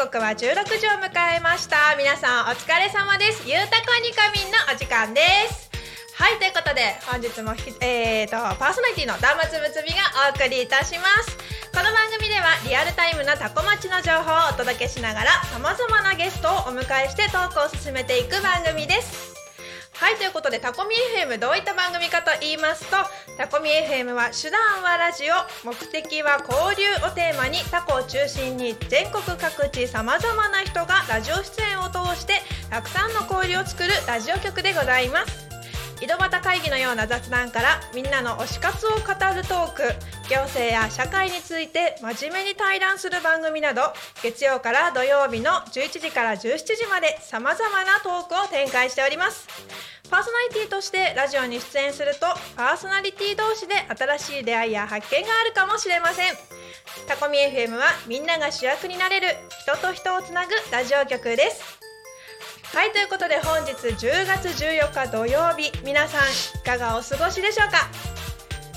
刻は16時を迎えました。皆さんお疲れ様です。ゆうたこにかみんのお時間です。はいということで本日もえー、とパーソナリティのダムつぶつみがお送りいたします。この番組ではリアルタイムなタコ町の情報をお届けしながら様々なゲストをお迎えしてトークを進めていく番組です。はいということでタコミ FM どういった番組かと言いますとタコミ FM は手段はラジオ目的は交流をテーマにタコを中心に全国各地さまざまな人がラジオ出演を通してたくさんの交流を作るラジオ局でございます。井戸端会議のような雑談からみんなの推し活を語るトーク行政や社会について真面目に対談する番組など月曜から土曜日の11時から17時までさまざまなトークを展開しております。パーソナリティとしてラジオに出演するとパーソナリティ同士で新しい出会いや発見があるかもしれません。タコミ FM はみんなが主役になれる人と人をつなぐラジオ局です。はいということで本日10月14日土曜日皆さんいかがお過ごしでしょうか？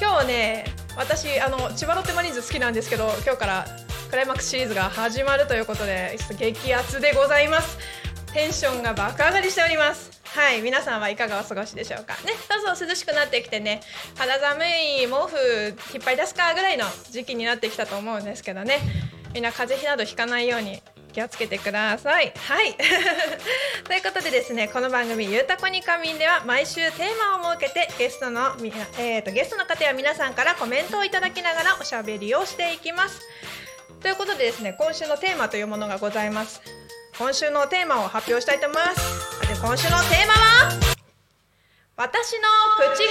今日ね私あの千葉ロッテマリーンズ好きなんですけど今日からクライマックスシリーズが始まるということで激アツでございます。テンションが爆上がりしております。はい皆さんはいかがお過ごしでしょうか？ねどうぞ涼しくなってきてね。肌寒い毛布引っ張り出すかぐらいの時期になってきたと思うんですけどね。みんな風邪ひなどひかないように気をつけてください。はい。ということでですね、この番組、ゆうたこにかみんでは毎週テーマを設けて、ゲストの、えーと、ゲストの方や皆さんからコメントをいただきながらおしゃべりをしていきます。ということでですね、今週のテーマというものがございます。今週のテーマを発表したいと思います。で今週のテーマは、私の口癖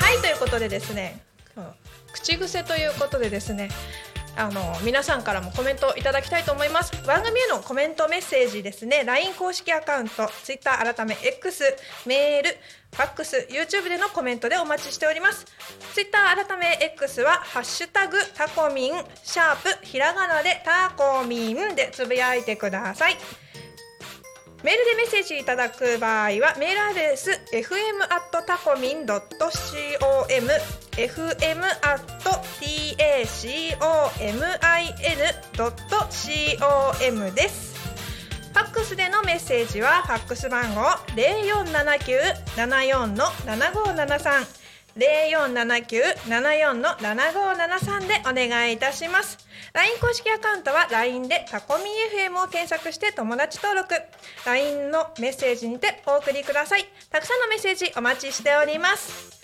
はい、ということでですね、口癖ということでですね、あの皆さんからもコメントいただきたいと思います。番組へのコメントメッセージですね。LINE 公式アカウント Twitter 改め X メールファックス YouTube でのコメントでお待ちしております。Twitter 改め X はハッシュタグタコミンシャープひらがなでタコミンでつぶやいてください。メールでメッセージいただく場合はメールアドレス fm.tacomin.com fm.tacomin.com です。ファックスでのメッセージはファックス番号0479-74-7573 0479-74の7573でお願いいたします。LINE 公式アカウントは LINE でタコミ FM を検索して友達登録。LINE のメッセージにてお送りください。たくさんのメッセージお待ちしております。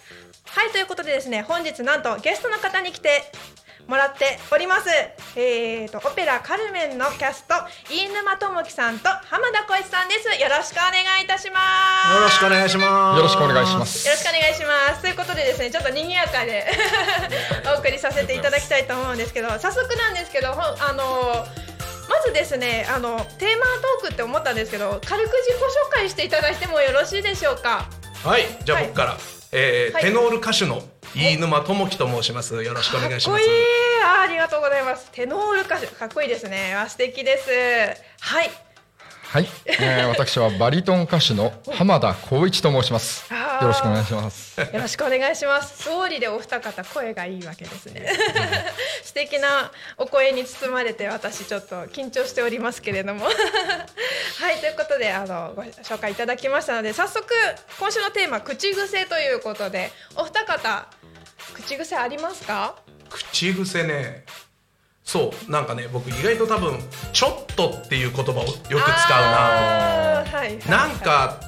はいということでですね本日なんとゲストの方に来てもらっております。えーと、オペラカルメンのキャスト、飯沼智樹さんと浜田浩一さんです。よろしくお願いいたします。よろしくお願いしますよろしくお願いします。よろしくお願いします。ということでですね、ちょっと賑やかで お送りさせていただきたいと思うんですけど、早速なんですけど、あのまずですね、あのテーマトークって思ったんですけど、軽く自己紹介していただいてもよろしいでしょうか？はいじゃあ僕から、えーはいテノール歌手の飯沼智樹と申しますよろしくお願いしますかっこいいあありがとうございます。テノール歌手かっこいいですね。素敵です。はい。はい、えー、私はバリトン歌手の浜田光一と申します。よろしくお願いします。よろしくお願いします。通りでお二方声がいいわけですね。素敵なお声に包まれて私ちょっと緊張しておりますけれども。はいということであのご紹介いただきましたので早速今週のテーマ口癖ということでお二方口癖ありますか？口癖ねそうなんかね僕意外と多分「ちょっと」っていう言葉をよく使うな。はいはいはいなんか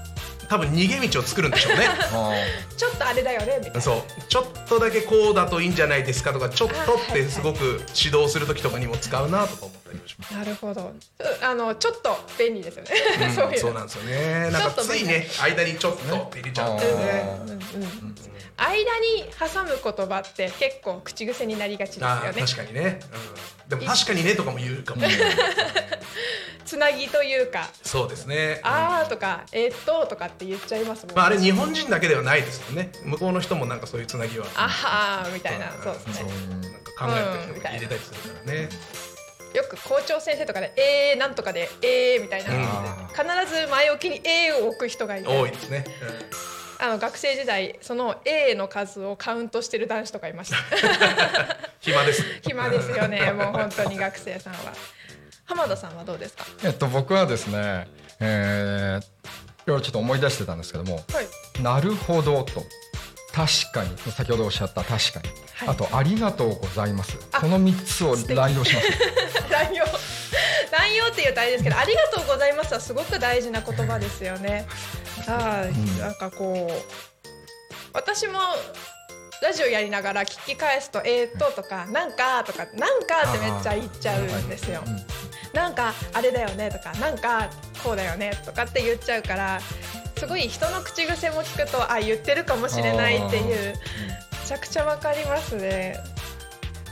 多分逃げ道を作るんでしょうね。あ ちょっとあれだよねみたいな。そう。ちょっとだけこうだといいんじゃないですかとかちょっとってすごく指導する時とかにも使うなとか思ったりもします。なるほど。うあのちょっと便利ですよね、うん そうなんですよね。なんかついね間にちょっとって入れちゃうんだよねうんうん間に挟む言葉って結構口癖になりがちですよね。確かにね、うん、でも確かにねとかも言うかも、つなぎというか。そうですね「あー」とか「えーっと」とかって言っちゃいますもんまあ、あれ日本人だけではないですよね。向こうの人もなんかそういうつなぎは。あはーみたいな。うん。そうですね。なんか考えてる人が入れたりするからね、よく校長先生とかで「えーなんとかで「えー」みたいな。うん。必ず前置きに「えー」を置く人がいて。多いですね、あの学生時代その A の数をカウントしてる男子とかいました。暇です。暇ですよね。もう本当に学生さんは。浜田さんはどうですか？ーえっと僕はですね、えー、いろいろちょっと思い出してたんですけどもはい「なるほど」と「確かに」先ほどおっしゃった「確かに」はい。あと「ありがとうございます」あこの3つを乱用します。乱用。乱用っていうとあれですけど「ありがとうございます」はすごく大事な言葉ですよね。あーんなんかこう私もラジオやりながら聞き返すと「えー、っと」とか「なんか」とか「なんか」ってめっちゃ言っちゃうんですよ。うんなんかあれだよねとかなんかこうだよねとかって言っちゃうからすごい人の口癖も聞くとあ言ってるかもしれないっていうめちゃくちゃわかりますね。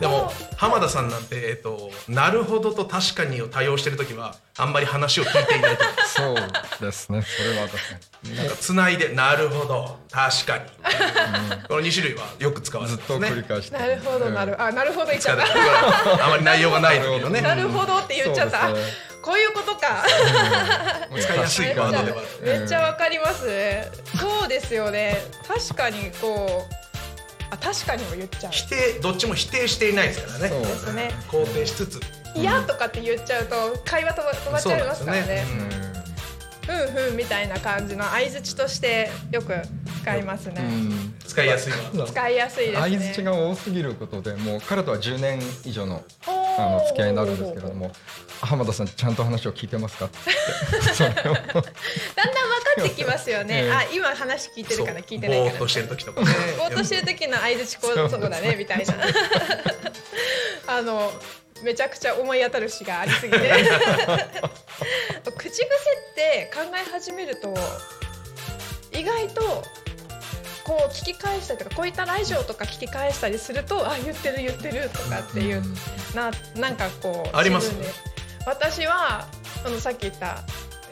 でも浜田さんなんて、えっと、なるほどと確かにを多用してる時はあんまり話を聞いていないと。そうですね。それは確かに。なんかつないでなるほど。確かに、この2種類はよく使われずっとてますね。繰り返して。なるほどなるあなるほど言っちゃった。あまり内容がない時のね。なるほどって言っちゃった。そうですね。こういうことか。使いやすいワードでは。めっちゃわかります。そうですよね。確かにこう。あ確かにも言っちゃう。否定どっちも否定していないですからねそうですね。肯定しつついやとかって言っちゃうと会話止ま止まっちゃいますからね。ふんふんみたいな感じの相槌としてよく使いますね。うん。使いやすい使いやすいです相ね。づちが多すぎることでもう彼とは10年以上のあの付き合いになるんですけれども浜田さんちゃんと話を聞いてますか？だんだん分かってきますよね。ええあ今話聞いてるかなそう。聞いてないかなぼーっと。してる時とかね。ぼーっとしてる時の相槌こうそうだねみたいな。あのめちゃくちゃ思い当たる詩がありすぎて。口癖って考え始めると意外とこう聞き返したりとかこういったラジオとか聞き返したりするとあ言ってる言ってるとかっていう、ななんかこうあります自分で。私はあのさっき言った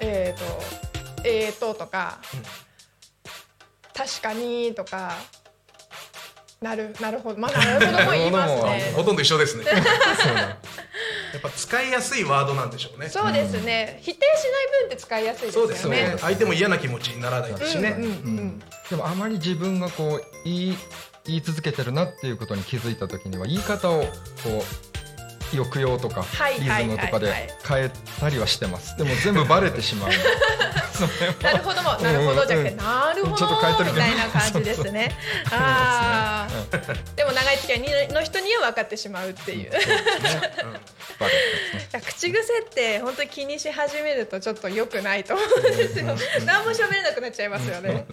えっ、と「えーと」とか「確かに」とか「なるなるほど」まあなるほども言いますなるね。ほとんど一緒ですね。そうだやっぱ使いやすいワードなんでしょうね。そうですね、否定しない分って使いやすいですよね。そうですね。相手も嫌な気持ちにならないですしね、うんうん。うん。でもあまり自分がこう言い言い続けてるなっていうことに気づいた時には言い方をこう抑揚とかはいリズムとかで変えたりはしてます。でも全部バレてしまう。なるほども、なるほどじゃなくて、うんなるほどちょっと変えてるけどみたいな感じですね。ああ、でも長い付き合いの人には分かってしまうっていう。口癖って本当に気にし始めるとちょっと良くないと思うんですよ。何も喋れなくなっちゃいますよね。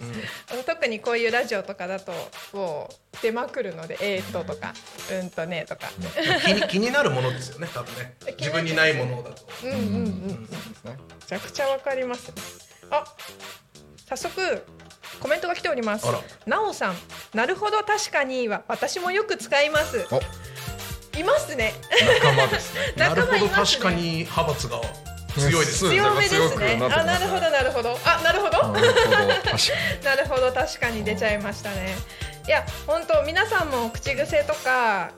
特にこういうラジオとかだともう出まくるので、えーっととか、うんとねとか。気に気になるものですよね多分ね自分にないものだとうんうんうん。めちゃくちゃわかります。あ、早速コメントが来ております。なおさん、なるほど確かには私もよく使います。おいますね。仲間ですね なるほど確かに派閥が強いです強めですね。あ、なるほどなるほど。あ、なるほど。なるほど確かになるほど確かに出ちゃいましたね。いや本当皆さんも口癖とか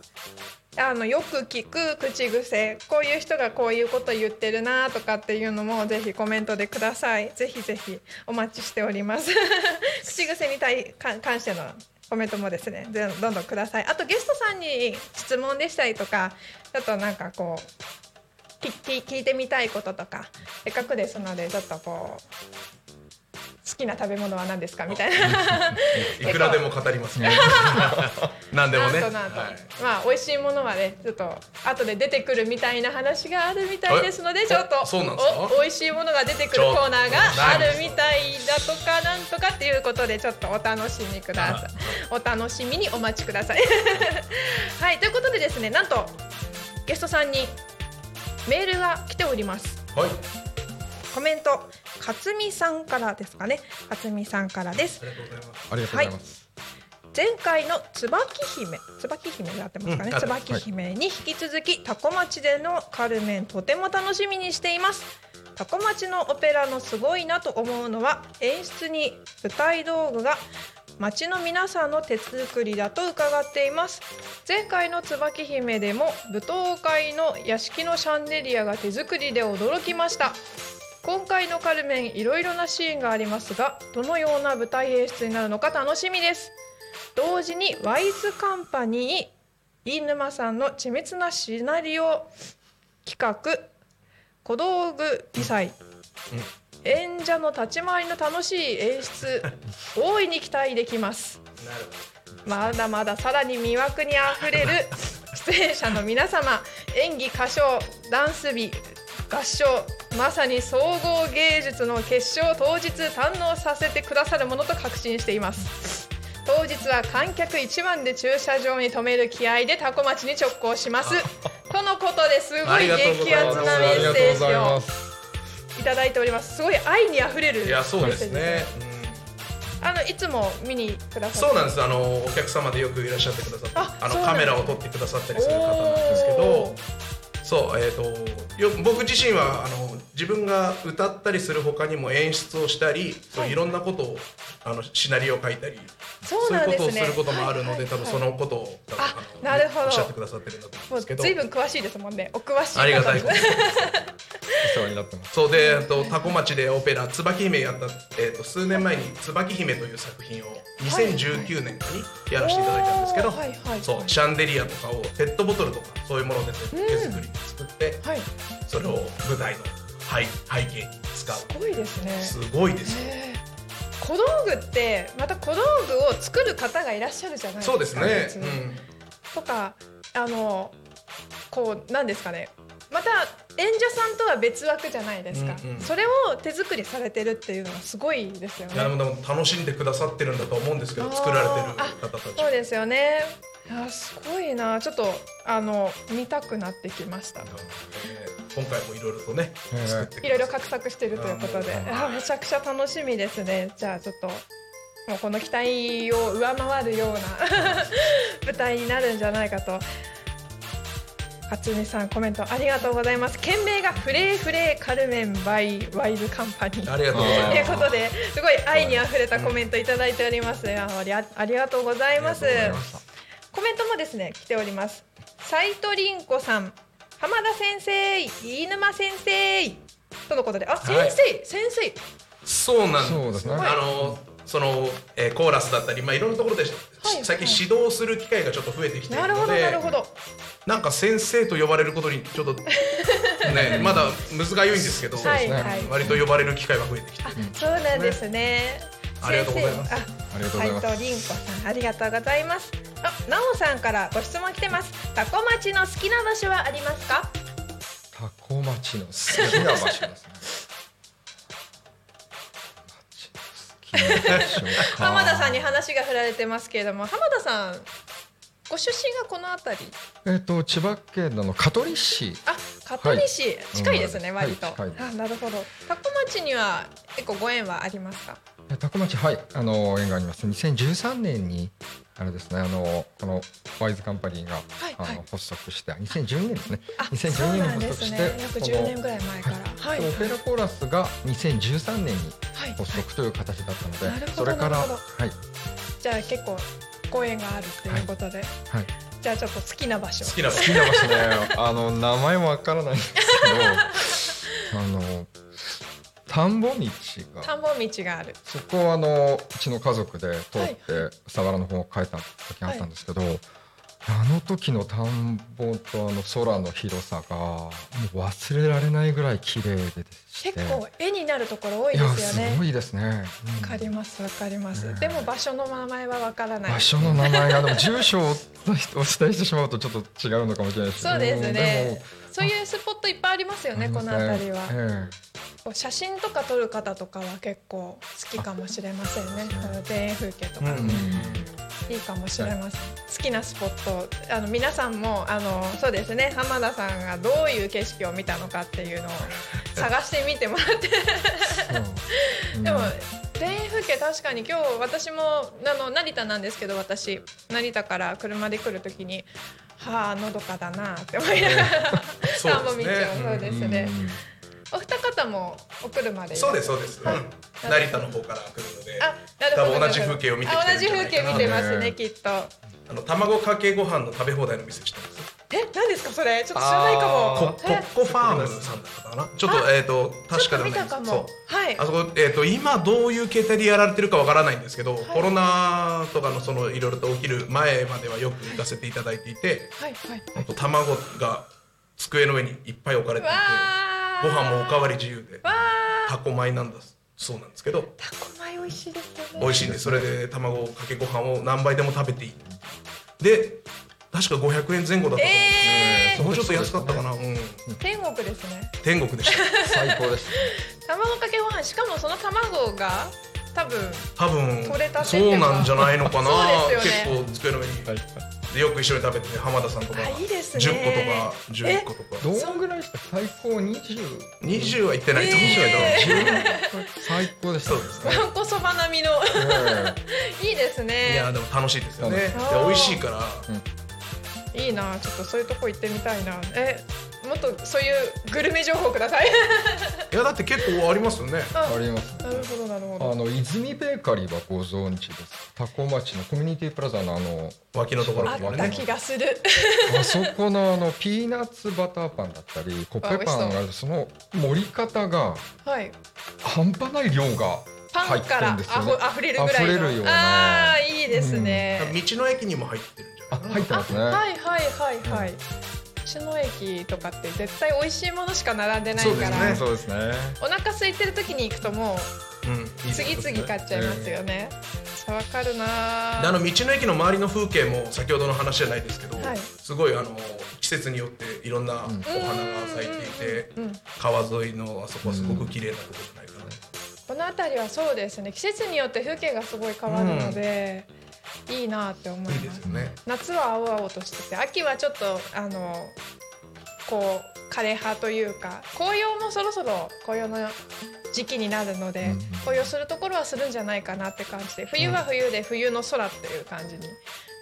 あのよく聞く口癖こういう人がこういうこと言ってるなとかっていうのもぜひコメントでください。ぜひぜひお待ちしております。口癖に対か関してのコメントもですねぜどんどんください。あとゲストさんに質問でしたりとかちょっとなんかこう聞いてみたいこととかせっかくですのでちょっとこう好きな食べ物は何ですか？みたいな。いくらでも語りますね。何でもね。なんとなんと、はい。まあ美味しいものはねちょっと後で出てくるみたいな話があるみたいですのでえちょっとそうなんですか？お美味しいものが出てくるコーナーがあるみたいだとかなんとかっていうことでちょっとお楽しみください。お楽しみにお待ちください。はい。ということでですねなんとゲストさんにメールが来ております。はいコメント勝美さんからですかね。勝美さんからです。ありがとうございます。ありがとうござい。前回の椿姫。椿姫で合ってますかね、うん椿姫に引き続きタコ町でのカルメンとても楽しみにしています。タコ町のオペラのすごいなと思うのは演出に舞台道具が町の皆さんの手作りだと伺っています。前回の椿姫でも舞踏会の屋敷のシャンデリアが手作りで驚きました今回のカルメンいろいろなシーンがありますがどのような舞台演出になるのか楽しみです。同時にワイズカンパニー飯沼さんの緻密なシナリオ企画小道具記載、演者の立ち回りの楽しい演出大いに期待できます。まだまださらに魅惑にあふれる出演者の皆様演技歌唱ダンス美合唱。まさに総合芸術の決勝当日堪能させてくださるものと確信しています。当日は観客一番で駐車場に停める気合でタコ町に直行します。とのことですごい激アツなメッセージを。いただいております。すごい愛にあふれるいやそうですメッセージね、あのいつも見にくだうんさってそうなんです。あのお客様でよくいらっしゃってくださってああのカメラを撮ってくださったりする方なんですけおどーそうえっ、とよ僕自身はあの自分が歌ったりする他にも演出をしたり、そういろんなことをあのシナリオを書いたりそういうことをすることもあるので、はい多分そのことをなるほど。おっしゃってくださってるんだと思うんですけど。随分詳しいですもんね。お詳しい方ありがたいです。お世話になってます。そうで、えっと、タコ町でオペラ「椿姫」やった、えっと、数年前に「椿姫」という作品を2019年にやらせていただいたんですけど、はい。はい。そうシャンデリアとかをペットボトルとかそういうもので手作りで作って、はい。それを舞台の背背景に使うすごいですね。すごいです小道具ってまた小道具を作る方がいらっしゃるじゃないですか。そうですね別、にとかあのこうなんですかね。また演者さんとは別枠じゃないですか、うんうんそれを手作りされてるっていうのはすごいですようん、いやでね。楽しんでくださってるんだと思うんですけど作られてる方たちそうですよね。いやすごいなちょっとあの見たくなってきました。今回もいろいろとねいろいろ画策してるということで、ああめちゃくちゃ楽しみですね。じゃあちょっともうこの期待を上回るような舞台になるんじゃないかと。勝美さんコメントありがとうございます。件名がフレーフレーカルメンバイワイズカンパニー。ありがとうございますということですごい愛にあふれたコメントいただいております。ありあありがとうございます。コメントもですね来ております。斉藤凛子さん、浜田先生、飯沼先生とのことで、あ、先生、はい。先生、そうなんです。そうですね。あのその、えーコーラスだったり、まあ、いろんなところで、い。最近指導する機会がちょっと増えてきていなるほどるのでなるほど。なんか先生と呼ばれることにちょっと ねまだむずがゆいんですけど、はいねはい。割と呼ばれる機会が増えてきてあ、そうなんですね。ありがとうございます斉藤凛子さん、ありがとうございます。あ、なおさんからご質問来てます。タコ町の好きな場所はありますか？タコ町の好きな場所ですね。浜田さんに話が振られてますけれども、浜田さん、ご出身がこの辺り？えっと千葉県の香取市あ、香取市、近いですね、うん割と。はいあ、なるほど。タコ町には結構ご縁はありますか？えタコ町はいあの縁があります。2013年にあれですねあのこのワイズカンパニーが、はいはい。あの発足して2012年ですね。あ、2012そう年なんですねに発足して。約この10年ぐらい前から。はい。でオペラコーラスが2013年にはい。発足という形だったので、なるほどそれからはい。じゃあ結構ご縁があるということで、はい。じゃあちょっと好きな場所。好きな好きな場所ね。あの名前もわからないんですけど あの田んぼ道が。田んぼ道がある。そこをあのうちの家族で通っはて佐原の方を帰った時があったんですけど、あの時の田んぼとあの空の広さがもう忘れられないぐらい綺麗で結構絵になるところ多いですよね。すごいですね、うんわかりますわかります、ねでも場所の名前はわからない。場所の名前がでも住所をお伝えしてしまうとちょっと違うのかもしれないですけどそうですね。でそういうスポットいっぱいありますよもね。この辺りは、えこう写真とか撮る方とかは結構好きかもしれませんね。田園風景とか、うん。いいかもしれません。好きなスポットあの皆さんもあのそうですね。浜田さんがどういう景色を見たのかっていうのを探してみてもらって。でも田園風景確かに今日私もあの成田なんですけど私。成田から車で来る時にはあのどかだなって思いながら田ん。ぼ道をそうですね。お二方もお車でそうですそうです、はい。うん成田の方から来るのであなるほど多分同じ風景を見て同じ風景見てますねねきっとあの卵かけご飯の食べ放題の店知ってますえ何ですかそれ？ちょっと知らないかも。ココッコファームさんだったかな？ちょっとえっ、と確かではない見たかも。そう。はい。あそこ、えー、と今どういう形態でやられてるかわからないんですけど、コロナとかのそのいろいろと起きる前まではよく行かせていただいていてはいはい。あと卵が机の上にいっぱい置かれていてご飯もおかわり自由でわタコ米なんだそうなんですけど。ータコ米美味しいですよね美味しいんでそれで卵かけご飯を何杯でも食べていい。で確か500円前後だったと思う。んですえー。もうちょっと安かったかな、うん、天国ですね。天国でした。最高です。卵かけご飯。しかもその卵が多分多分取れたそうなんじゃないのかな。そうですよね。結構机の上にでよく一緒に食べて浜田さんとかあいいですね。10個とか11個とか。どんぐらい？ですか最高20 20は行ってないと思う。最高でしたそうですね。わんこそば並みの。えいいですどいねやでも楽しいですよね。でうん美味しいから。いいな。ちょっとそういうとこ行ってみたいな。え？もっとそういうグルメ情報ください。いやだって結構ありますよね。えあります。なるほどなるほど。あの泉ベーカリーはご存知です。多古町のコミュニティプラザのあの脇のところ。あった気がする。あそこのあのピーナッツバターパンだったりコッペパンがその盛り方がはい。半端ない量がパ入ってンからあるんですよね。ふ溢れるぐらいの。溢れるような。あいいですね、道の駅にも入ってるんじゃあな。い入ってますね。はいはいはいはい。道の駅とかって絶対美味しいものしか並んでないから、そうですねそうですね。お腹空いてる時に行くともうういです次々買っちゃいますよね。さわかるな。であーの道の駅の周りの風景も先ほどの話じゃないですけど、はい。すごいあの季節によっていろんなお花が咲いていて、うんうん。うん川沿いのあそこはすごく綺麗なところじゃないかな、この辺りはそうですね。季節によって風景がすごい変わるので、いいなって思いいいますですよね。夏は青々としてて秋はちょっとあのこう枯れ葉というか紅葉もそろそろ紅葉の時期になるので、うん紅葉するところはするんじゃないかなって感じで冬は冬で冬の空っていう感じに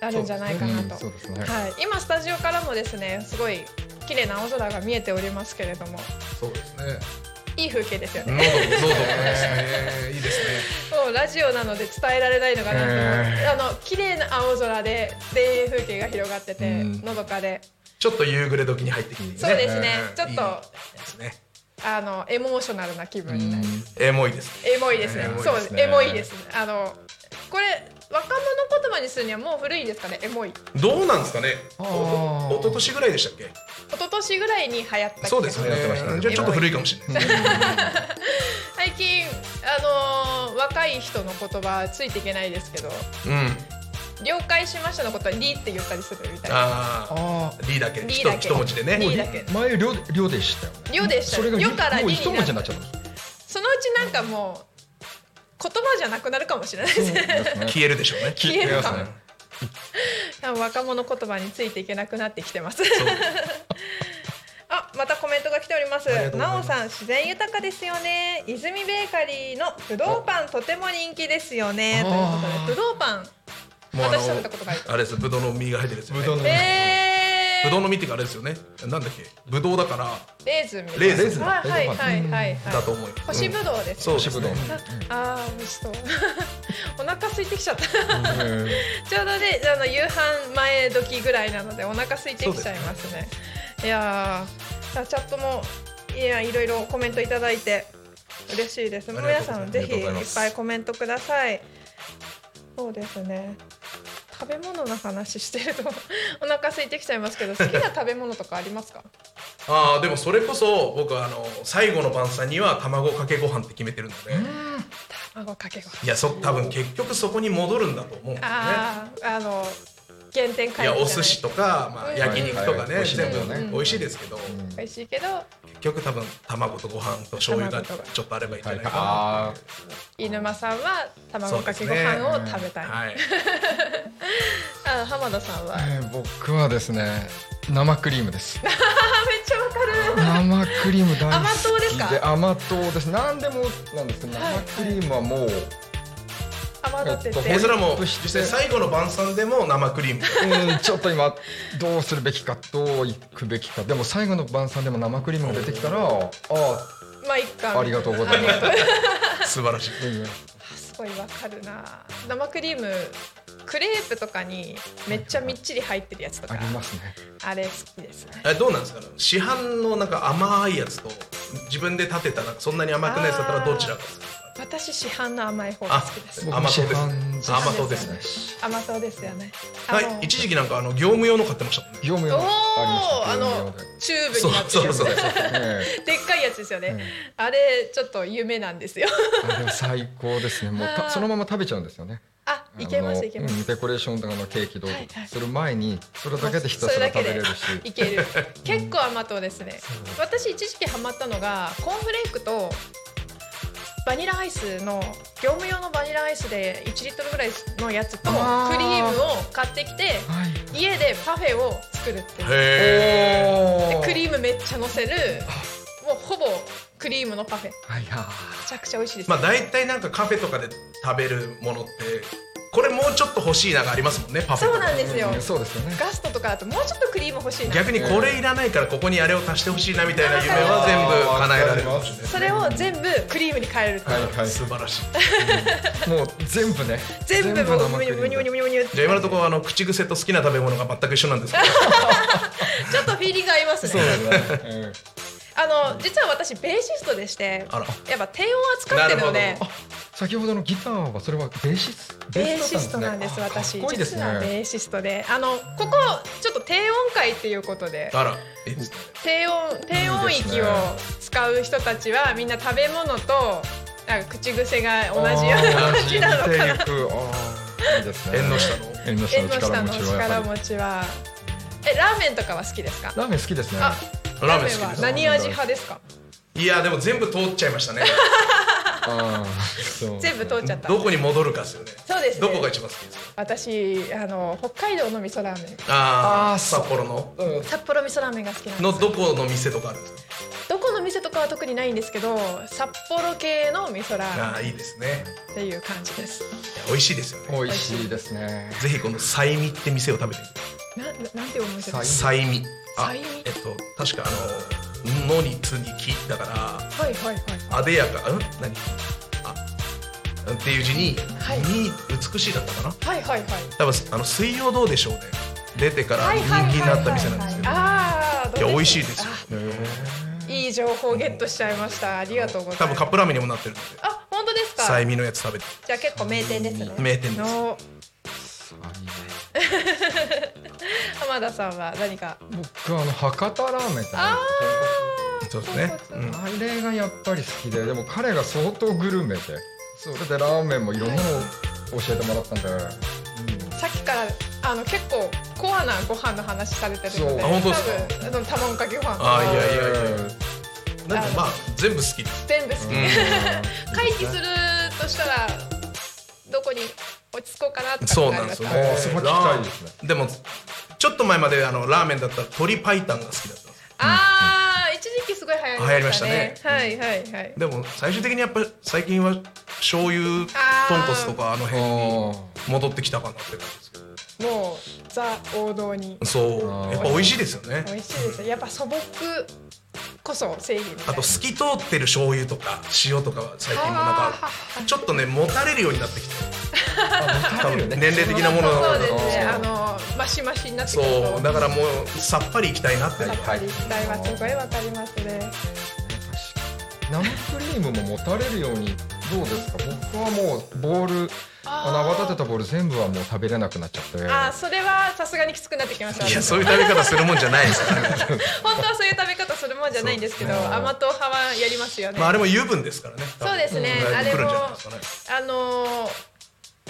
なるんじゃないかなと、ね。はい、今スタジオからもですねすごい綺麗な青空が見えておりますけれども。そうですねいい風景ですよね、いいですね。もうラジオなので伝えられないのかなえー。あの綺麗な青空で田園風景が広がってて、うん。のどかで。ちょっと夕暮れ時に入ってきてね。そうですね、うん。ちょっといいですね。あのエモーショナルな気分になります、エモいですエモいですね。そうねエモいですあのこれ若者言葉にするにはもう古いですかね？エモい。どうなんですかね？お一昨年ぐらいでしたっけ？一昨年ぐらいに流行ったそうですねやってましたね。じゃあちょっと古いかもしれない。最近あのー若い人の言葉ついていけないですけど。うん。了解しましたのことはリって言ったりするみたいな。あああ D だけ。リだけ。一文字でね。リだけ。前量量でしたよね。量でした。それが量からもうリになる。一文字になっちゃったそのうちなんかもう言葉じゃなくなるかもしれないですね。消えるでしょうね。消えるかも。消えますね。多分若者言葉についていけなくなってきてます。あ、またコメントが来ております。なおさん自然豊かですよね。泉ベーカリーのぶどうパンとても人気ですよね。ということでぶどうパン私食べたことないあれです。ぶどうの実が入ってるやつよね。ぶどうのえー、ぶどうの実っていうかあれですよね。なんだっけ？ぶどうだから。レーズンみたいな。レーズン。はいはいはい。はいはいだと思うよ。干しぶどうです、そうです干しぶどうねあー美味しそう。お腹空いてきちゃった。うん。ちょうどねあの夕飯前時ぐらいなのでお腹空いてきちゃいますね。いやーチャットもいやいろいろコメントいただいて嬉しいです。皆さんぜひいっぱいコメントください。そうですね食べ物の話してると お腹空いてきちゃいますけど好きな食べ物とかありますか？ああでもそれこそ僕はあの最後の晩餐には卵かけご飯って決めてるので、卵かけご飯。いやそ多分結局そこに戻るんだと思うんですよね。あああの原点い。やお寿司とか、まあ、うん。焼肉とかね、全部美味しいですよね美味しいですけど、美味しいけど。結局多分卵とご飯と醤油がちょっとあればいいんじゃないかな、あ飯沼さんは卵かけご飯を食べたい、はい、あ浜田さんは、僕はですね生クリームです。ちゃわかる。生クリーム大好き甘党ですか？甘党です。何でもなんですけどはい。生クリームはもう、甘だってて、えっとえそれはも実際最後の晩餐でも生クリーム。うん、ちょっと今どうするべきかどういくべきか。でも最後の晩餐でも生クリームが出てきたらあまあいっか。あありがとうございます。素晴らしい。うんすごいわかるな。生クリームクレープとかにめっちゃみっちり入ってるやつとかありますね。あれ好きです。ねえどうなんですか？市販のなんか甘いやつと自分で立てたなんかそんなに甘くないやつだったらどちらが好きですか？私市販の甘い方が好きです。僕甘党です。市販です。甘党ですね。甘党ですよね。はい一時期なんかあの業務用の買ってました。業務お用おあのチューブになってる。やつそうそうそう。えでっかいやつですよね、えあれちょっと夢なんですよ。最高ですね。もう そのまま食べちゃうんですよね。あいけますいけます。デコレーションとかのケーキどうする前にそれだけでひたすら食べれるし。いける。結構甘党ですね。私一時期ハマったのがコーンフレークとバニラアイスの業務用のバニラアイスで1リットルぐらいのやつとクリあーームを買ってきてはい。家でパフェを作るっていう。クリームめっちゃ乗せるもうほぼクリームのパフェ。めちゃくちゃ美味しいです、まあ大体なんかカフェとかで食べるものってこれもうちょっと欲しいながありますもんねパフェそうなんですよ。うんそうですよね。ガストとかだともうちょっとクリーム欲しいな。逆にこれいらないからここにあれを足してほしいなみたいな夢は全部叶えられる。かもしれないですそれを全部クリームに変えるっていう。はいはい。素晴らしい。もう全部ね。全部もう生ム。ニムュムニュムニュムニュムニュって。じゃあ今のところあの口癖と好きな食べ物が全く一緒なんですけど。ちょっとフィーリング合いますね。そうですね、うんあの実は私ベーシストでしてあら。やっぱ低音扱ってるので。なるほ先ほどのギターはそれはベーシスベーシストなんですあ私いいです実はベねーシストで。あのここちょっと低音階っていうことで。低音低音域を使う人たちはみんな食べ物となんか口癖が同じような感じなのかな。ですね。縁の下の。縁の下縁の力持ちは。えラーメンとかは好きですか？ラーメン好きですね。あラーメン好きですは何味派ですか？いやでも全部通っちゃいましたね。あーそう。全部通っちゃった。どこに戻るかですよね。そうですね。どこが一番好きですか？私あの北海道の味噌ラーメン。あああー札幌の？うん。札幌味噌ラーメンが好きなんですのどこの店とかある？んですかどこの店とかは特にないんですけど札幌系の味噌ラーメン。ああいいですね。っていう感じです。美味しいですよね。美味しいですね。ぜひこのサイミって店を食べてみて。なななんてお店ですサイミあえっと確かあの「の」に「つ」に「き」だからはいはいはい。あでやかうん何？あっていう字に「はい。に美しい」だったかな？はいはいはい。多分あの水曜どうでしょうね。出てから人気になった店なんですけどああいや美味しいですよ。あいい情報ゲットしちゃいました。ありがとうございます。多分カップラーメンにもなってるので。あ本当ですか？サイミのやつ食べて。じゃあ結構名店ですね。名店です。の 浜田さんは何か？僕はあの博多ラーメンってあるそうですね、う。ん、あれがやっぱり好きででも彼が相当グルメで。それでラーメンもいろんなのを教えてもらったんで、さっきからあの結構コアなご飯の話されてるのでそう。あ本当ですか？多分あの卵かけご飯。あいやいやいやうん。なんかまあ全部好き。です全部好き、うん。回帰するとしたらどこに落ち着こうかなとかそうなんですよね。そこ聞きですね。でもちょっと前まであのラーメンだったら鶏白湯が好きだったあー一時期すごい流行りましたね。流はいはいはい。でも最終的にやっぱ最近は醤油豚骨とかあの辺に戻ってきたかなって感じですけど。もうザ王道に。そう。やっぱ美味しいですよね。美味しいですよ。やっぱ素朴こそ正義みたいな。あと透き通ってる醤油とか塩とかは最近もなんかちょっとねもたれるようになってきて。年齢的なものそうですなのかね。ああのマシマシになってくると。そうだからもうさっぱりいきたいなって。やっぱり期待はすごいわかりますね。生クリームももたれるようにどうですか？僕はもうボールあの泡立てたボール全部はもう食べれなくなっちゃって。あーそれはさすがにきつくなってきました。いやそういう食べ方するもんじゃないです。からね本当はそういう食べ方するもんじゃないんですけど甘党派はやりますよね、まああれも油分ですからね。そうですね。多分あれもあのー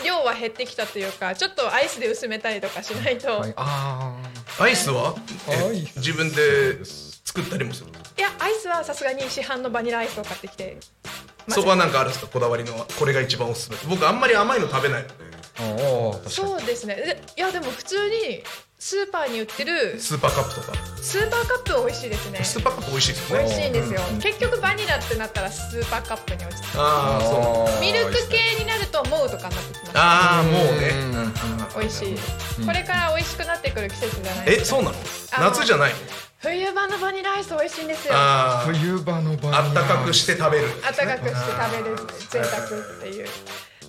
量は減ってきたというかちょっとアイスで薄めたりとかしないと、はい。い、あアイスは？自分で作ったりもするやアイスはさすがに市販のバニラアイスを買ってきてそこはなんかあるんですか？こだわりのこれが一番おすすめ。僕あんまり甘いの食べないので。そうですね。でいやでも普通にスーパーに売ってるスーパーカップとか。スーパーカップ美味しいですね。スーパーカップ美味しいです美よね味しいんですよ、うん結局バニラってなったらスーパーカップに落ちてああそう。ミルク系になると MOW とかになってきます。ああもうね美味しい、うん。これから美味しくなってくる季節じゃないえですか。そうなの？夏じゃないの？冬場のバニラアイス美味しいんですよ。冬場の場あったかくして食べる。暖かくして食べる。贅沢っていう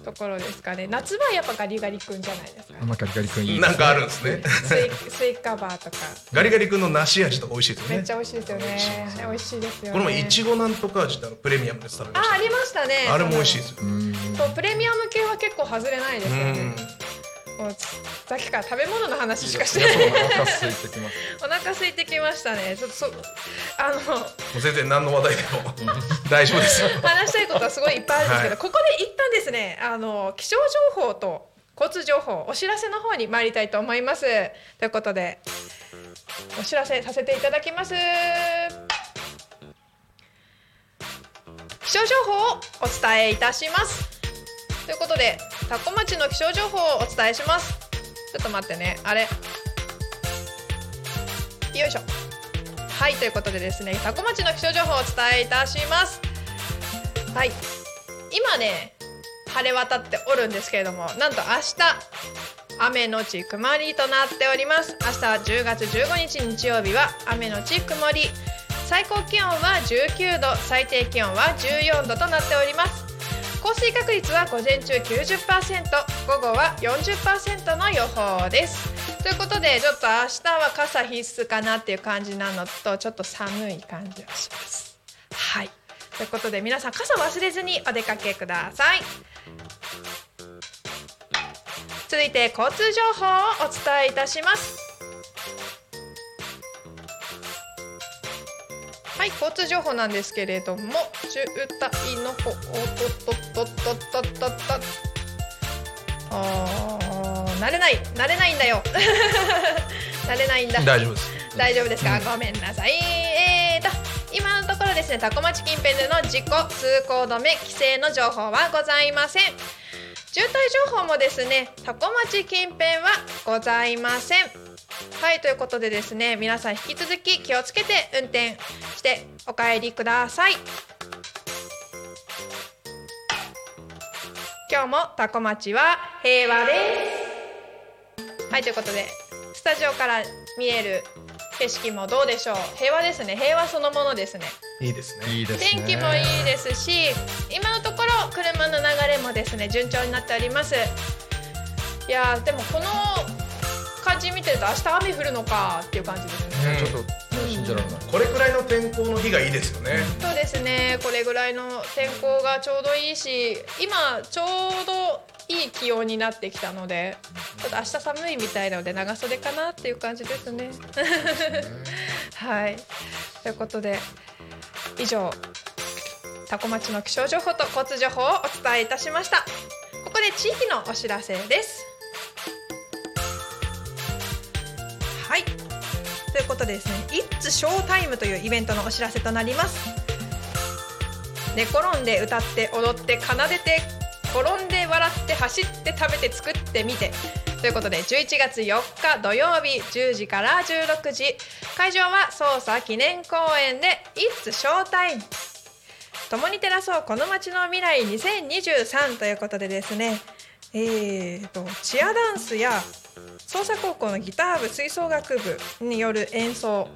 ところです。かね夏場はやっぱガリガリ君じゃないですか。あまガリガリ君いいなんかあるんですね。スイスイカバーとか。ガリガリ君の梨味とか美味しいですよね。めっちゃ美味しいですよね。美味しいですよね。これもいちごなんとか味ってプレミアムで食べましあありましたね。たあれも美味しいですようんそうプレミアム系は結構外れないですうよね。んもうさっきから食べ物の話しかしてない。お腹空いてきます。お腹空いてきましたね。ちょっとそあのもう全然何の話題でも。大丈夫です。よ話したいことはすごいいっぱいあるんですけど、はい。ここで一旦ですねあの気象情報と交通情報お知らせの方に参りたいと思います。ということでお知らせさせていただきます。気象情報をお伝えいたします。ということでタコ町の気象情報をお伝えします。ちょっと待ってね。あれ。よいしょ。はいということでですねタコ町の気象情報をお伝えいたします。はい。今ね晴れ渡っておるんですけれどもなんと明日雨のち曇りとなっております。明日10月15日日曜日は雨のち曇り。最高気温は19度最低気温は14度となっております。降水確率は午前中90%午後は40%の予報です。ということでちょっと明日は傘必須かなっていう感じなのとちょっと寒い感じがします。はい。ということで皆さん傘忘れずにお出かけください。続いて交通情報をお伝えいたします。はい交通情報なんですけれども渋滞の方おっとっとっとっとっとっとっと。あー慣れない慣れないんだよ。慣れないんだ。大丈夫です。大丈夫ですか、ごめんなさい。えーと今のところですね多古町近辺での事故通行止め規制の情報はございません。渋滞情報もですね多古町近辺はございませんはいということでですね皆さん引き続き気をつけて運転してお帰りください。今日も多古町は平和です。はいということでスタジオから見える景色もどうでしょう？平和ですね。平和そのものですね。いいですね。いいですね。天気もいいですし今のところ車の流れもですね順調になっております。いやーでもこの感じ見てると明日雨降るのかっていう感じですね。ちょっとね信じられない。これくらいの天候の日がいいですよね。そうですね。これぐらいの天候がちょうどいいし今ちょうどいい気温になってきたのでちょっと明日寒いみたいなので長袖かなっていう感じですね。はい。ということで以上多古町の気象情報と交通情報をお伝えいたしました。ここで地域のお知らせですはい。ということでですね「It's Showtime」というイベントのお知らせとなります。寝転んで歌って踊って奏でて転んで笑って走って食べて作ってみて。ということで11月4日土曜日10時から16時。会場は捜査記念公園で「It's Showtime」共に照らそうこの街の未来2023ということでですねえーとチアダンスや捜査高校のギター部吹奏楽部による演奏。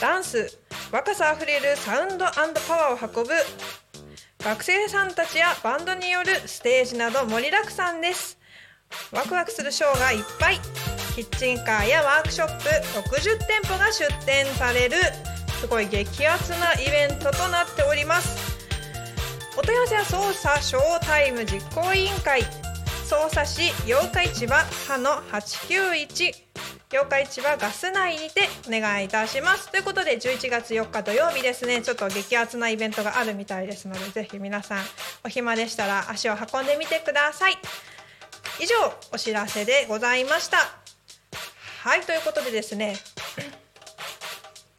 ダンス若さあふれるサウンドパワーを運ぶ。学生さんたちやバンドによるステージなど盛りだくさんです。ワクワクするショーがいっぱい。キッチンカーやワークショップ60店舗が出店される。すごい激アツなイベントとなっております。お問い合わせは捜査ショータイム実行委員会。捜査市八日市場派の891八日市場ガス内にてお願いいたします。ということで11月4日土曜日ですね。ちょっと激アツなイベントがあるみたいですのでぜひ皆さんお暇でしたら足を運んでみてください。以上お知らせでございました。はいということでですね。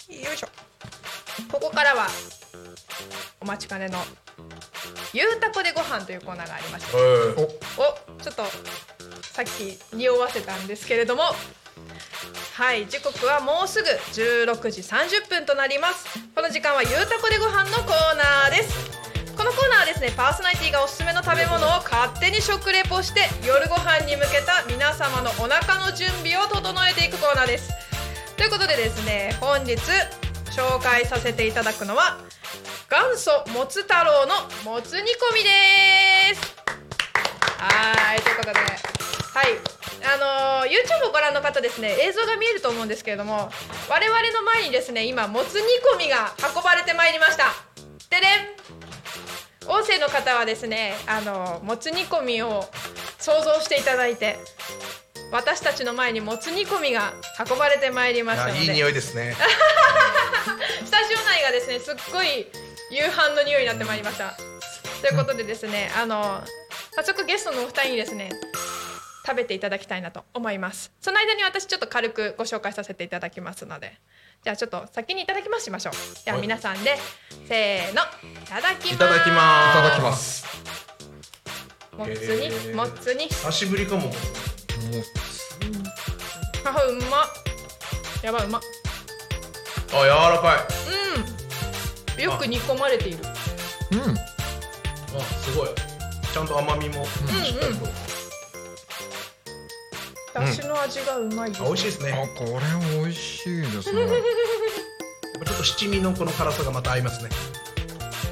よいしょ。ここからはお待ちかねのゆうたこでご飯というコーナーがありましてえおちょっとさっき匂わせたんですけれどもはい時刻はもうすぐ16時30分となります。この時間はゆうたこでご飯のコーナーです。このコーナーはですねパーソナリティがおすすめの食べ物を勝手に食レポして夜ご飯に向けた皆様のお腹の準備を整えていくコーナーです。ということでですね本日紹介させていただくのは元祖もつ太郎のもつ煮込みです。はいということで。はい。あのー YouTube をご覧の方ですね映像が見えると思うんですけれども我々の前にですね今もつ煮込みが運ばれてまいりました。でね音声の方はですねあのもつ煮込みを想像していただいて私たちの前にもつ煮込みが運ばれてまいりましたので。いい匂いですね。スタジオ内がですねすっごい夕飯の匂いになってまいりました。ということでですねあの早速ゲストのお二人にですね食べていただきたいなと思います。その間に私ちょっと軽くご紹介させていただきますので。じゃあちょっと先にいただきますしましょう。では皆さんでせーの。いただきます。いただきいます。ただきます。もつにもつに。久しぶりかも。もうあうまっ。やばいうまっ。あ柔らかい。うんよく煮込まれている。うん。あすごい。ちゃんと甘みも。しっかりと、だしの味がうまいです、あ美味しいですあねこれ美味しいですね。ちょっと七味のこの辛さがまた合いますね。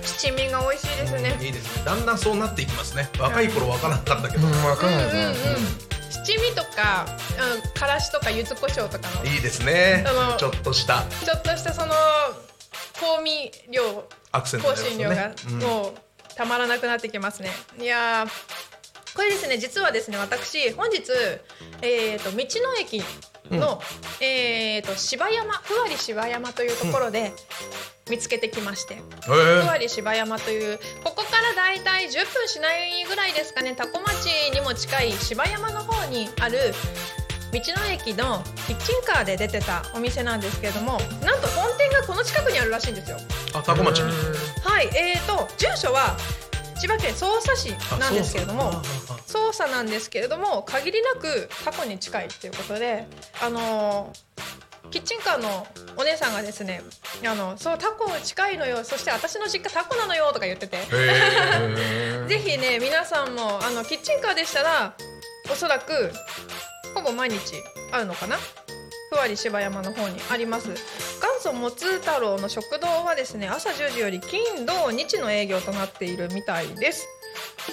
七味が美味しいですね。いいですね。だんだんそうなっていきますね。若い頃わからなかったけど、うんわかんない。ですねうんうんうん。七味とか、うん、からしとか柚子胡椒とかの。いいですね。あのちょっとした。ちょっとしたその香味料アクセント香になります辛ね。料がもうたまらなくなってきますね。いやーこれですね実はですね私本日、えー、と道の駅の、えー、と芝山ふわり芝山というところで見つけてきまして、うん、ふへわり芝山というここからだいたい10分しないぐらいですかね多古町にも近い芝山の方にある道の駅のキッチンカーで出てたお店なんですけれどもなんと本店がこの近くにあるらしいんですよ。あタコ町に？はいえーと住所は千葉県匝瑳市あなんですけれどもそうそう操作なんですけれども限りなくタコに近いっていうことであのーキッチンカーのお姉さんがですねあのそうタコ近いのよそして私の実家タコなのよとか言ってて。ぜひね皆さんもあのキッチンカーでしたらおそらくほぼ毎日あるのかな？ふわり芝山の方にあります。元祖もつ太郎の食堂はですね朝10時より金土日の営業となっているみたいです。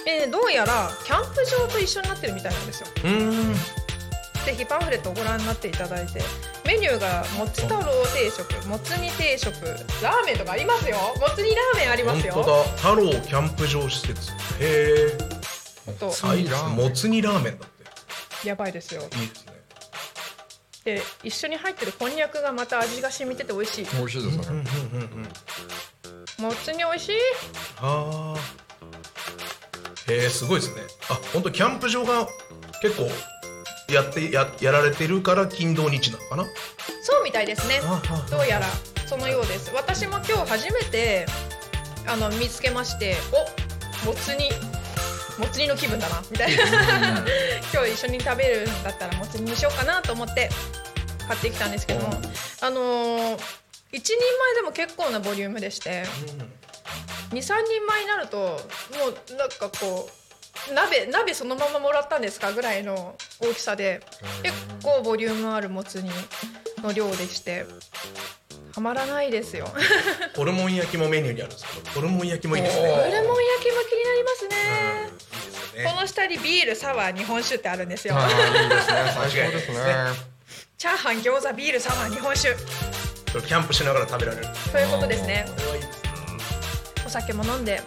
えーどうやらキャンプ場と一緒になってるみたいなんですよ。うーん。ぜひパンフレットをご覧になっていただいてメニューがもつ太郎定食もつ煮定食ラーメンとかありますよ。もつ煮ラーメンありますよ。本当だ。太郎キャンプ場施設。へえもつ煮ラーメンだやばいですよ。いいですね。で一緒に入ってるこんにゃくがまた味が染みてて美味しい。美味しいですもつ煮美味しい。あー。へえすごいですね。あ本当キャンプ場が結構やってややられてるから金土日なのかな？そうみたいですね。どうやらそのようです。私も今日初めてあの見つけましておもつ煮もつ煮の気分だなみたいな。今日一緒に食べるんだったらもつ煮にしようかなと思って買ってきたんですけどもあのー、1人前でも結構なボリュームでして23人前になるともうなんかこう鍋鍋そのままもらったんですかぐらいの大きさで結構ボリュームあるもつ煮の量でしてはまらないですよ。ホルモン焼きもメニューにあるんですけどホルモン焼きもいいですね。ホルモン焼きも気になりますねね。この下にビールサワー日本酒ってあるんですよ。あーいいですね。最高ですね。チャーハン餃子ビールサワー日本酒。それキャンプしながら食べられる。ということですね。これはいい。ですねお酒も飲んで。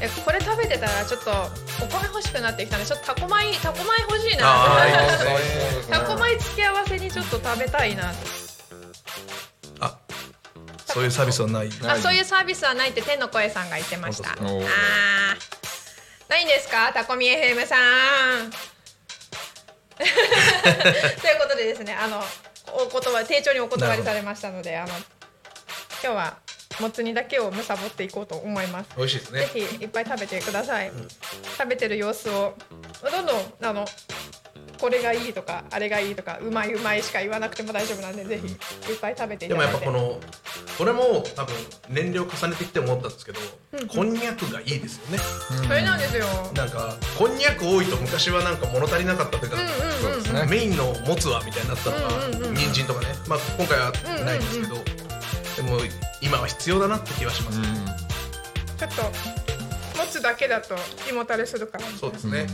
えこれ食べてたらちょっとお米欲しくなってきたねちょっとタコ米タコ米欲しいあーいいなですね。タコ米付け合わせにちょっと食べたいなあそういうサービスはない。あそういうサービスはないって天の声さんが言ってました。あ本当ですーないんですか？タコミ FM さん。ということでですねあのお言葉丁重にお断りされましたのであの今日はもつ煮だけをむさぼっていこうと思います。美味しいですね。ぜひいっぱい食べてください、食べてる様子をどんどんあのこれがいいとかあれがいいとかうまいうまいしか言わなくても大丈夫なんでぜひいっぱい食べていでもただいて。やっぱこのこれも多分年齢を重ねてきて思ったんですけど、こんにゃくがいいですよね。それなんですよ。なんかこんにゃく多いと昔はなんか物足りなかったというか、うんうんうん。そうですね。メインのもつはみたいになったのが、うんうんうん人参とかね、まあ、今回はないんですけど、でも今は必要だなって気はします、うんちょっと持つだけだと胃もたれするから。そうですね、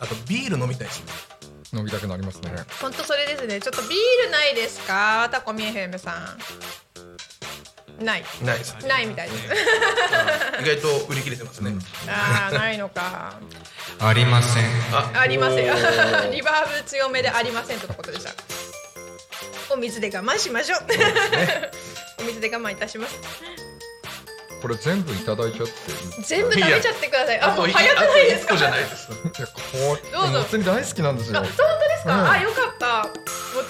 あとビール飲みたいですね。飲みたくなりますね。本当それですね。ちょっとビールないですか？タコミ FM さん。ない。ないです。ねないみたいです。意外と売り切れてますね、あーないのか。ありません。あ。ありません リバーブ強めでありませんとのことでした。お水で我慢しましょう。お水で我慢いたしますこれ全部いただいちゃって全部食べちゃってください。あもう早くないですか？じゃないですどうぞうもつ煮大好きなんですよあ本当ですか、うんあよかったも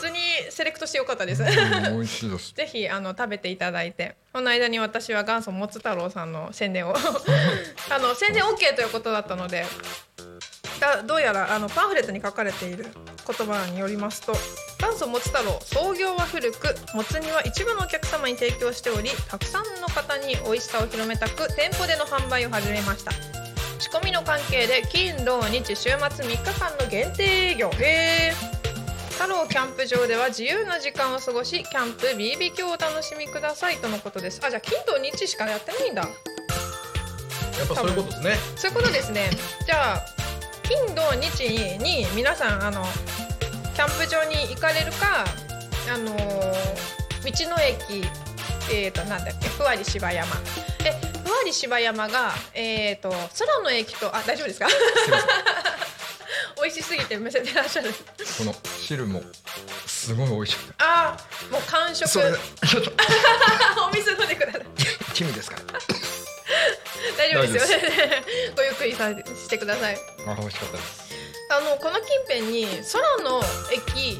つ煮セレクトしてよかったですうん美味しいですぜひあの食べていただいてこの間に私は元祖もつ太郎さんの宣伝をあの宣伝 OK ということだったのでだどうやらあのパンフレットに書かれている言葉によりますと元祖もつ太郎創業は古くもつ煮は一部のお客様に提供しておりたくさんの方に美味しさを広めたく店舗での販売を始めました。仕込みの関係で金土日週末3日間の限定営業へー。太郎キャンプ場では自由な時間を過ごしキャンプ BBQ をお楽しみくださいとのことです。あじゃあ金土日しかやってないんだ。やっぱそういうことですね。そういうことですね。じゃあ金土日に皆さんあのキャンプ場に行かれるかあのー道の駅えー、となんだっけふわり芝山えふわり芝山がえー、と空の駅とあ大丈夫ですか？美味しすぎてむせてらっしゃる。この汁もすごい美味しくて。あーもう完食。それちょっと。お水飲んでください。君ですか大丈夫ですよ。ごゆっくりさしてください。あ美味しかったですあのこの近辺に空の駅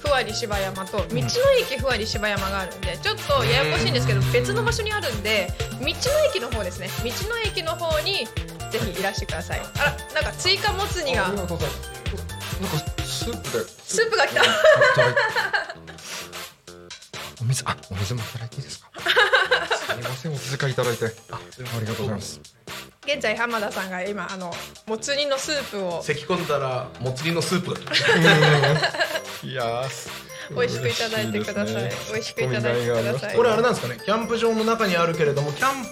ふわり芝山と道の駅ふわり芝山があるんでちょっとややこしいんですけど別の場所にあるんで道の駅の方ですね。道の駅の方にぜひいらしてください。あらなんか追加もつ煮が。なんかスープで。スープが来た。お水あお水もいただいていいですか？すみませんお気遣いいただいて。あありがとうございます現在浜田さんが今あのもつ煮のスープを。咳込んだらもつ煮のスープが いやー美味しくいただいてください。美味しくいただいてください。これあれなんですかね。キャンプ場の中にあるけれどもキャン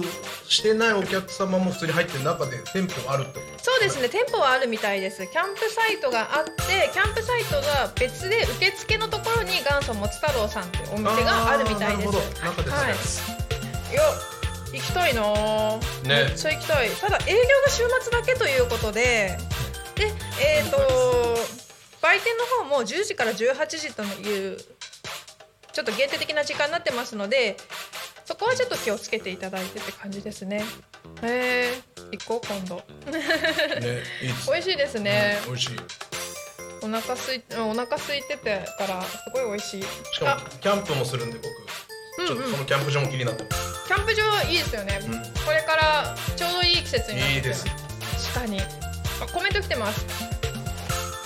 プしてないお客様も普通に入ってる中で店舗があるってこと。そうですね。店舗はあるみたいです。キャンプサイトがあってキャンプサイトが別で受付のところに元祖もつ太郎さんってお店があるみたいです。あーなるほど。中で使はいえます、い。や行きたいな。ぁね。めっちゃ行きたい。ただ営業が週末だけということで。でえっ、と売店の方も10時から18時というちょっと限定的な時間になってますのでそこはちょっと気をつけていただいてって感じですね。へえ行こう今度。ね 美味しいですね。美味しい。お腹すいお腹空いててからすごい美味しい。しかもキャンプもするんで僕ちょっとそのキャンプ場も気になってます、キャンプ場いいですよね、うん。これからちょうどいい季節になっていいです。確かに。あコメント来てます。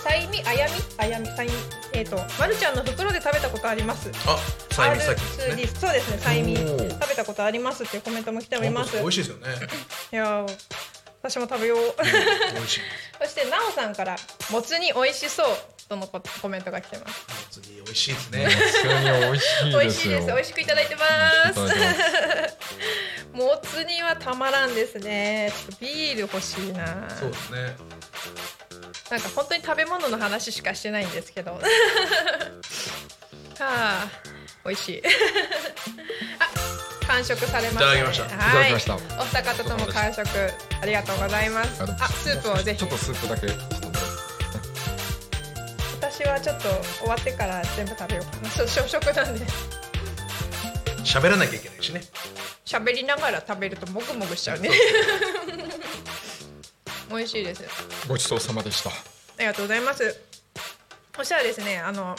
さいみあやみあやみさいみえっ、とまるちゃんの袋で食べたことあります。あさゆみさきですね。R2D そうですねさいみ食べたことありますっていうコメントも来ております。美味しいですよね。いやー私も食べよう。美味しい。そしてなおさんからもつ煮美味しそうとのココメントが来てます。もつ煮美味しいですね。美味しい美味しいです。美味しくいただいてます。もつ煮はたまらんですね。ちょっとビール欲しいな。そうですね。なんか本当に食べ物の話しかしてないんですけど。はあ美味しい。あ完食されました、ね、いただきました。はい。いただきました。お二方とも完食ありがとうございます。あスープをぜひ。ちょっとスープだけ。私はちょっと終わってから全部食べようかな。そう小食なんで。喋らなきゃいけないしね。喋りながら食べるともぐもぐしちゃうね。美味しいです。ごちそうさまでした。ありがとうございます。そしたらですねあの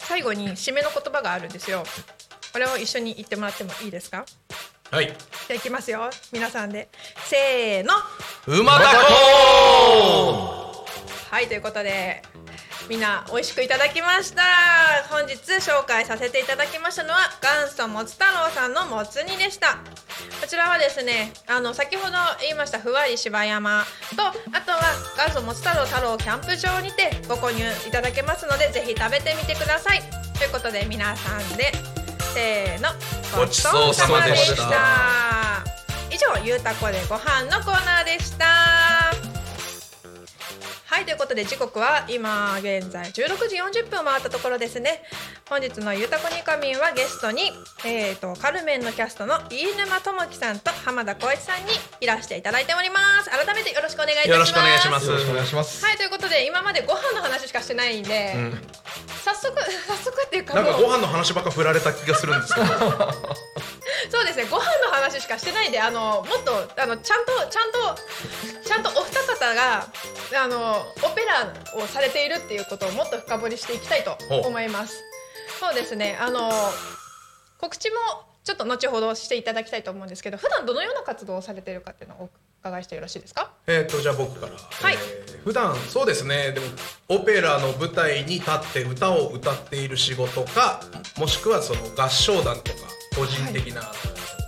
最後に締めの言葉があるんですよ。これを一緒に言ってもらってもいいですか？はい。じゃあいきますよ。皆さんで。せーの。馬だこはいということでみんな美味しくいただきました。本日紹介させていただきましたのは元祖もつ太郎さんのもつ煮でした。こちらはですねあの先ほど言いましたふわり芝山とあとは元祖もつ太郎太郎キャンプ場にてご購入いただけますのでぜひ食べてみてください。ということで皆さんでせーのごちそうさまでした。ごちそうさまでした。以上ゆうたこでご飯のコーナーでしたはいということで時刻は今現在16時40分を回ったところですね。本日の「ゆうたこにかみん」はゲストに、えー、とカルメンのキャストの飯沼智樹さんと浜田光一さんにいらしていただいております。改めてよろしくお願いいたします。よろしくお願いします。よろしくお願いします。はいということで今までご飯の話しかしてないんで、うん。早速 早速っていうかなんかご飯の話ばっか振られた気がするんですけど。そうですねご飯の話しかしてないんであのもっとあのちゃんとちゃんとちゃんとお二方があのオペラをされているっていうことをもっと深掘りしていきたいと思います。そうですね。あの告知もちょっと後ほどしていただきたいと思うんですけど普段どのような活動をされているかっていうのをお伺いしてよろしいですか？えっとじゃあ僕から、はい。えー普段そうですね。でもオペラの舞台に立って歌を歌っている仕事かもしくはその合唱団とか個人的な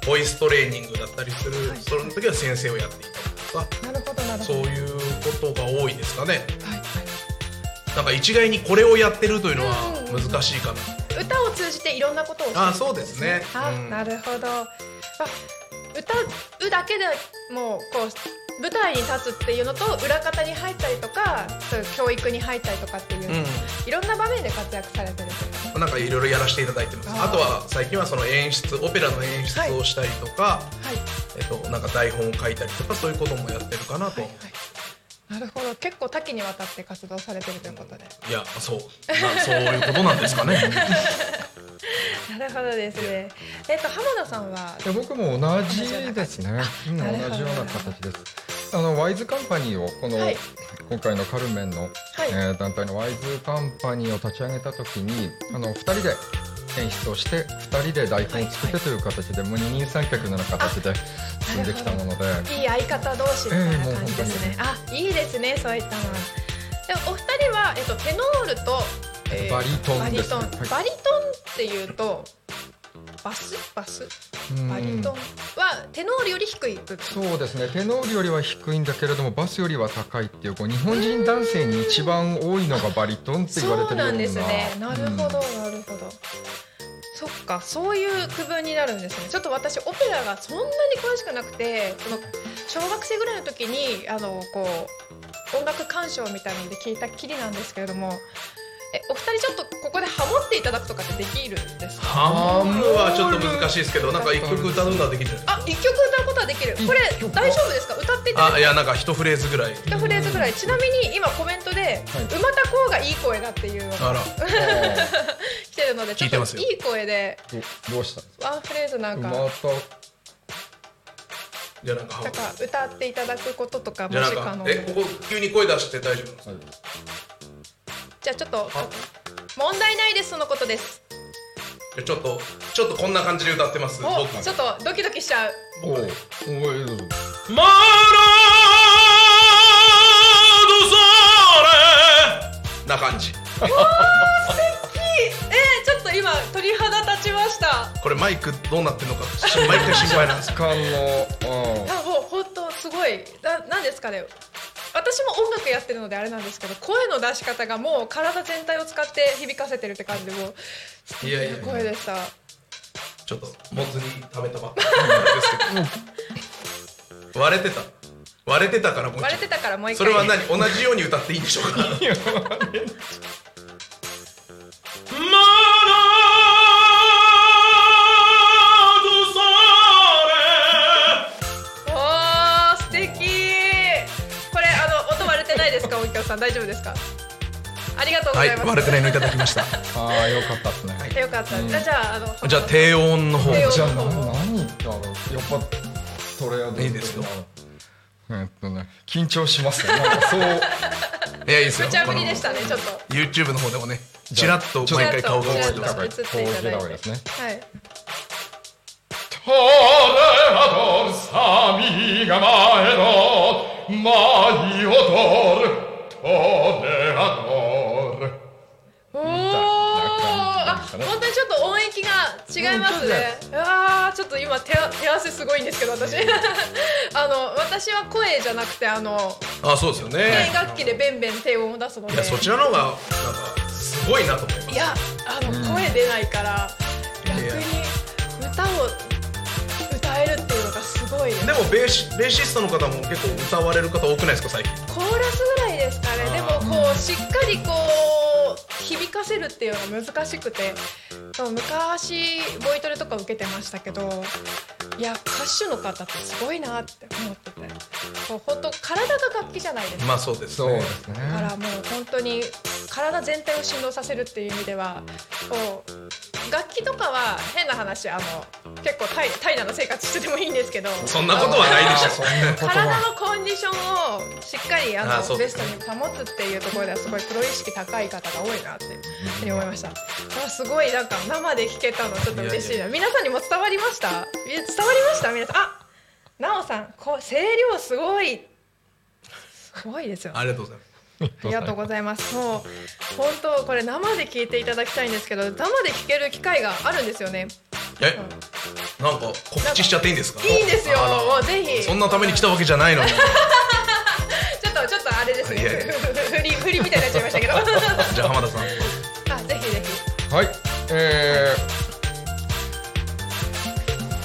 ボイストレーニングだったりする、その時は先生をやっていたりとかなるほどなるほど。そういうことが多いですかね。はいはい。なんか一概にこれをやってるというのはうん難しいかな、歌を通じていろんなことをしてる。あそうですね。あ、うん。なるほど。あ歌うだけでもうこう舞台に立つっていうのと裏方に入ったりとかそういう教育に入ったりとかっていう、いろんな場面で活躍されてる。なんかいろいろやらせていただいてます。あとは最近はその演出オペラの演出をしたりとか、はい。えっと、なんか台本を書いたりとかそういうこともやってるかなと、はいはいなるほど。結構多岐にわたって活動されてるということで、いやそう。なそういうことなんですかね。なるほどですね。えっと浜田さんは？いや僕も同じですね。うん、同じような形です。あのワイズカンパニーをこの、はい。今回のカルメンの、えー団体のワイズカンパニーを立ち上げた時にあの二人で演出をして二人で台本を作ってという形で、もう二人三脚のような形で進んできたもので。いい相方同士みたいな感じですね、あいいですねそういったのは。でお二人は、えっと、テノールと、えーバリトンですね。バリトン、はい。バリトンっていうとバス？バス？うん。バリトンはテノールより低いそうですね。テノールよりは低いんだけれどもバスよりは高いっていうこう日本人男性に一番多いのがバリトンって言われてるような。そうなんですね。なるほど、うん。なるほど。そっかそういう区分になるんですね。ちょっと私オペラがそんなに詳しくなくてその小学生ぐらいの時にあのこう音楽鑑賞みたいなので聞いたきりなんですけれどもえお二人ちょっとここでハモっていただくとかってできるんですか？ハムはちょっと難しいですけどなんか一曲歌うのはできる。あ一曲歌うことはできる。これ大丈夫ですか？歌っていただいてあいやなんか一フレーズぐらい。一フレーズぐらい。ちなみに今コメントで「馬田こうがいい声だ」っていうのがあら。来てるのでちょっといい声で。どどうした？ワンフレーズなんか。またじゃあなんか歌っていただくこととかもし可能。でなんかえここ急に声出して大丈夫ですかじゃあちょっと問題ないですそのことです。じゃあちょっとちょっとこんな感じで歌ってます？ちょっとドキドキしちゃう。おおおマラドソー。レな感じ。えー、ちょっと今鳥肌立ちました。これマイクどうなってるのか。毎回心配なんです。感のうんあもう本当すごい。ななんですかね？私も音楽やってるのであれなんですけど声の出し方がもう体全体を使って響かせてるって感じでもういやいや声でした。ちょっともつ煮食べたばっかりなんですけど。割れてた。割れてたからもう一割れてたからもう一そ回れは何？同じように歌っていいんでしょうか？マラ 大丈夫ですか？ありがとうごはいざいます、割れてないのいただきました。ああよかったですね。よかった、うん。じゃああのじゃあ低音の方。低音じゃあな何だろうやっぱそれは。いいですよ。えっとね緊張しますね。なんかそう。いやいいですよ。無茶ぶりでしたねちょっと。YouTube の方でもねちらっと毎回顔が映ってますちらっと映っていはいトレアドルサミが前の舞い踊る本当にちょっと音域が違いますね、ああちょっと今手手汗すごいんですけど私。あの私は声じゃなくてあのあそうですよ弦ね楽器でベンベン低音を出すので。いやそちらの方がなんかすごいなと思います。いやあの、うん声出ないから逆に歌をすごいでもベーシベーシストの方も結構歌われる方多くないですか最近？コーラスぐらいですかね。でもこうしっかりこう響かせるっていうのが難しくて。そう昔ボイトレとか受けてましたけどいや歌手の方ってすごいなって思ってて。こう本当体が楽器じゃないですか。まあそうですそうでね。すねだからもう本当に体全体を振動させるっていう意味ではこう楽器とかは変な話あの結構怠怠惰な生活しててもいいんですけどそんなことはないでしょ 体はのコンディションをしっかりあのベストに保つっていうところではすごいプロ意識高い方が多いなっていうふうに思いました。あすごいなんか生で聞けたのちょっと嬉しいな。皆さんにも伝わりました？え伝わりました？皆さん。あ、なおさん、こう声量すごい。すごいですよ。ありがとうございます ありがとうございます。もう本当これ生で聞いていただきたいんですけど、生で聞ける機会があるんですよね。え？なんか告知しちゃっていいんですか？いいんですよ。もうぜひ。そんなために来たわけじゃないのに ちょっとちょっとあれですね。振り振りみたいになっちゃいましたけど。じゃあ浜田さんあぜひぜひ。はい、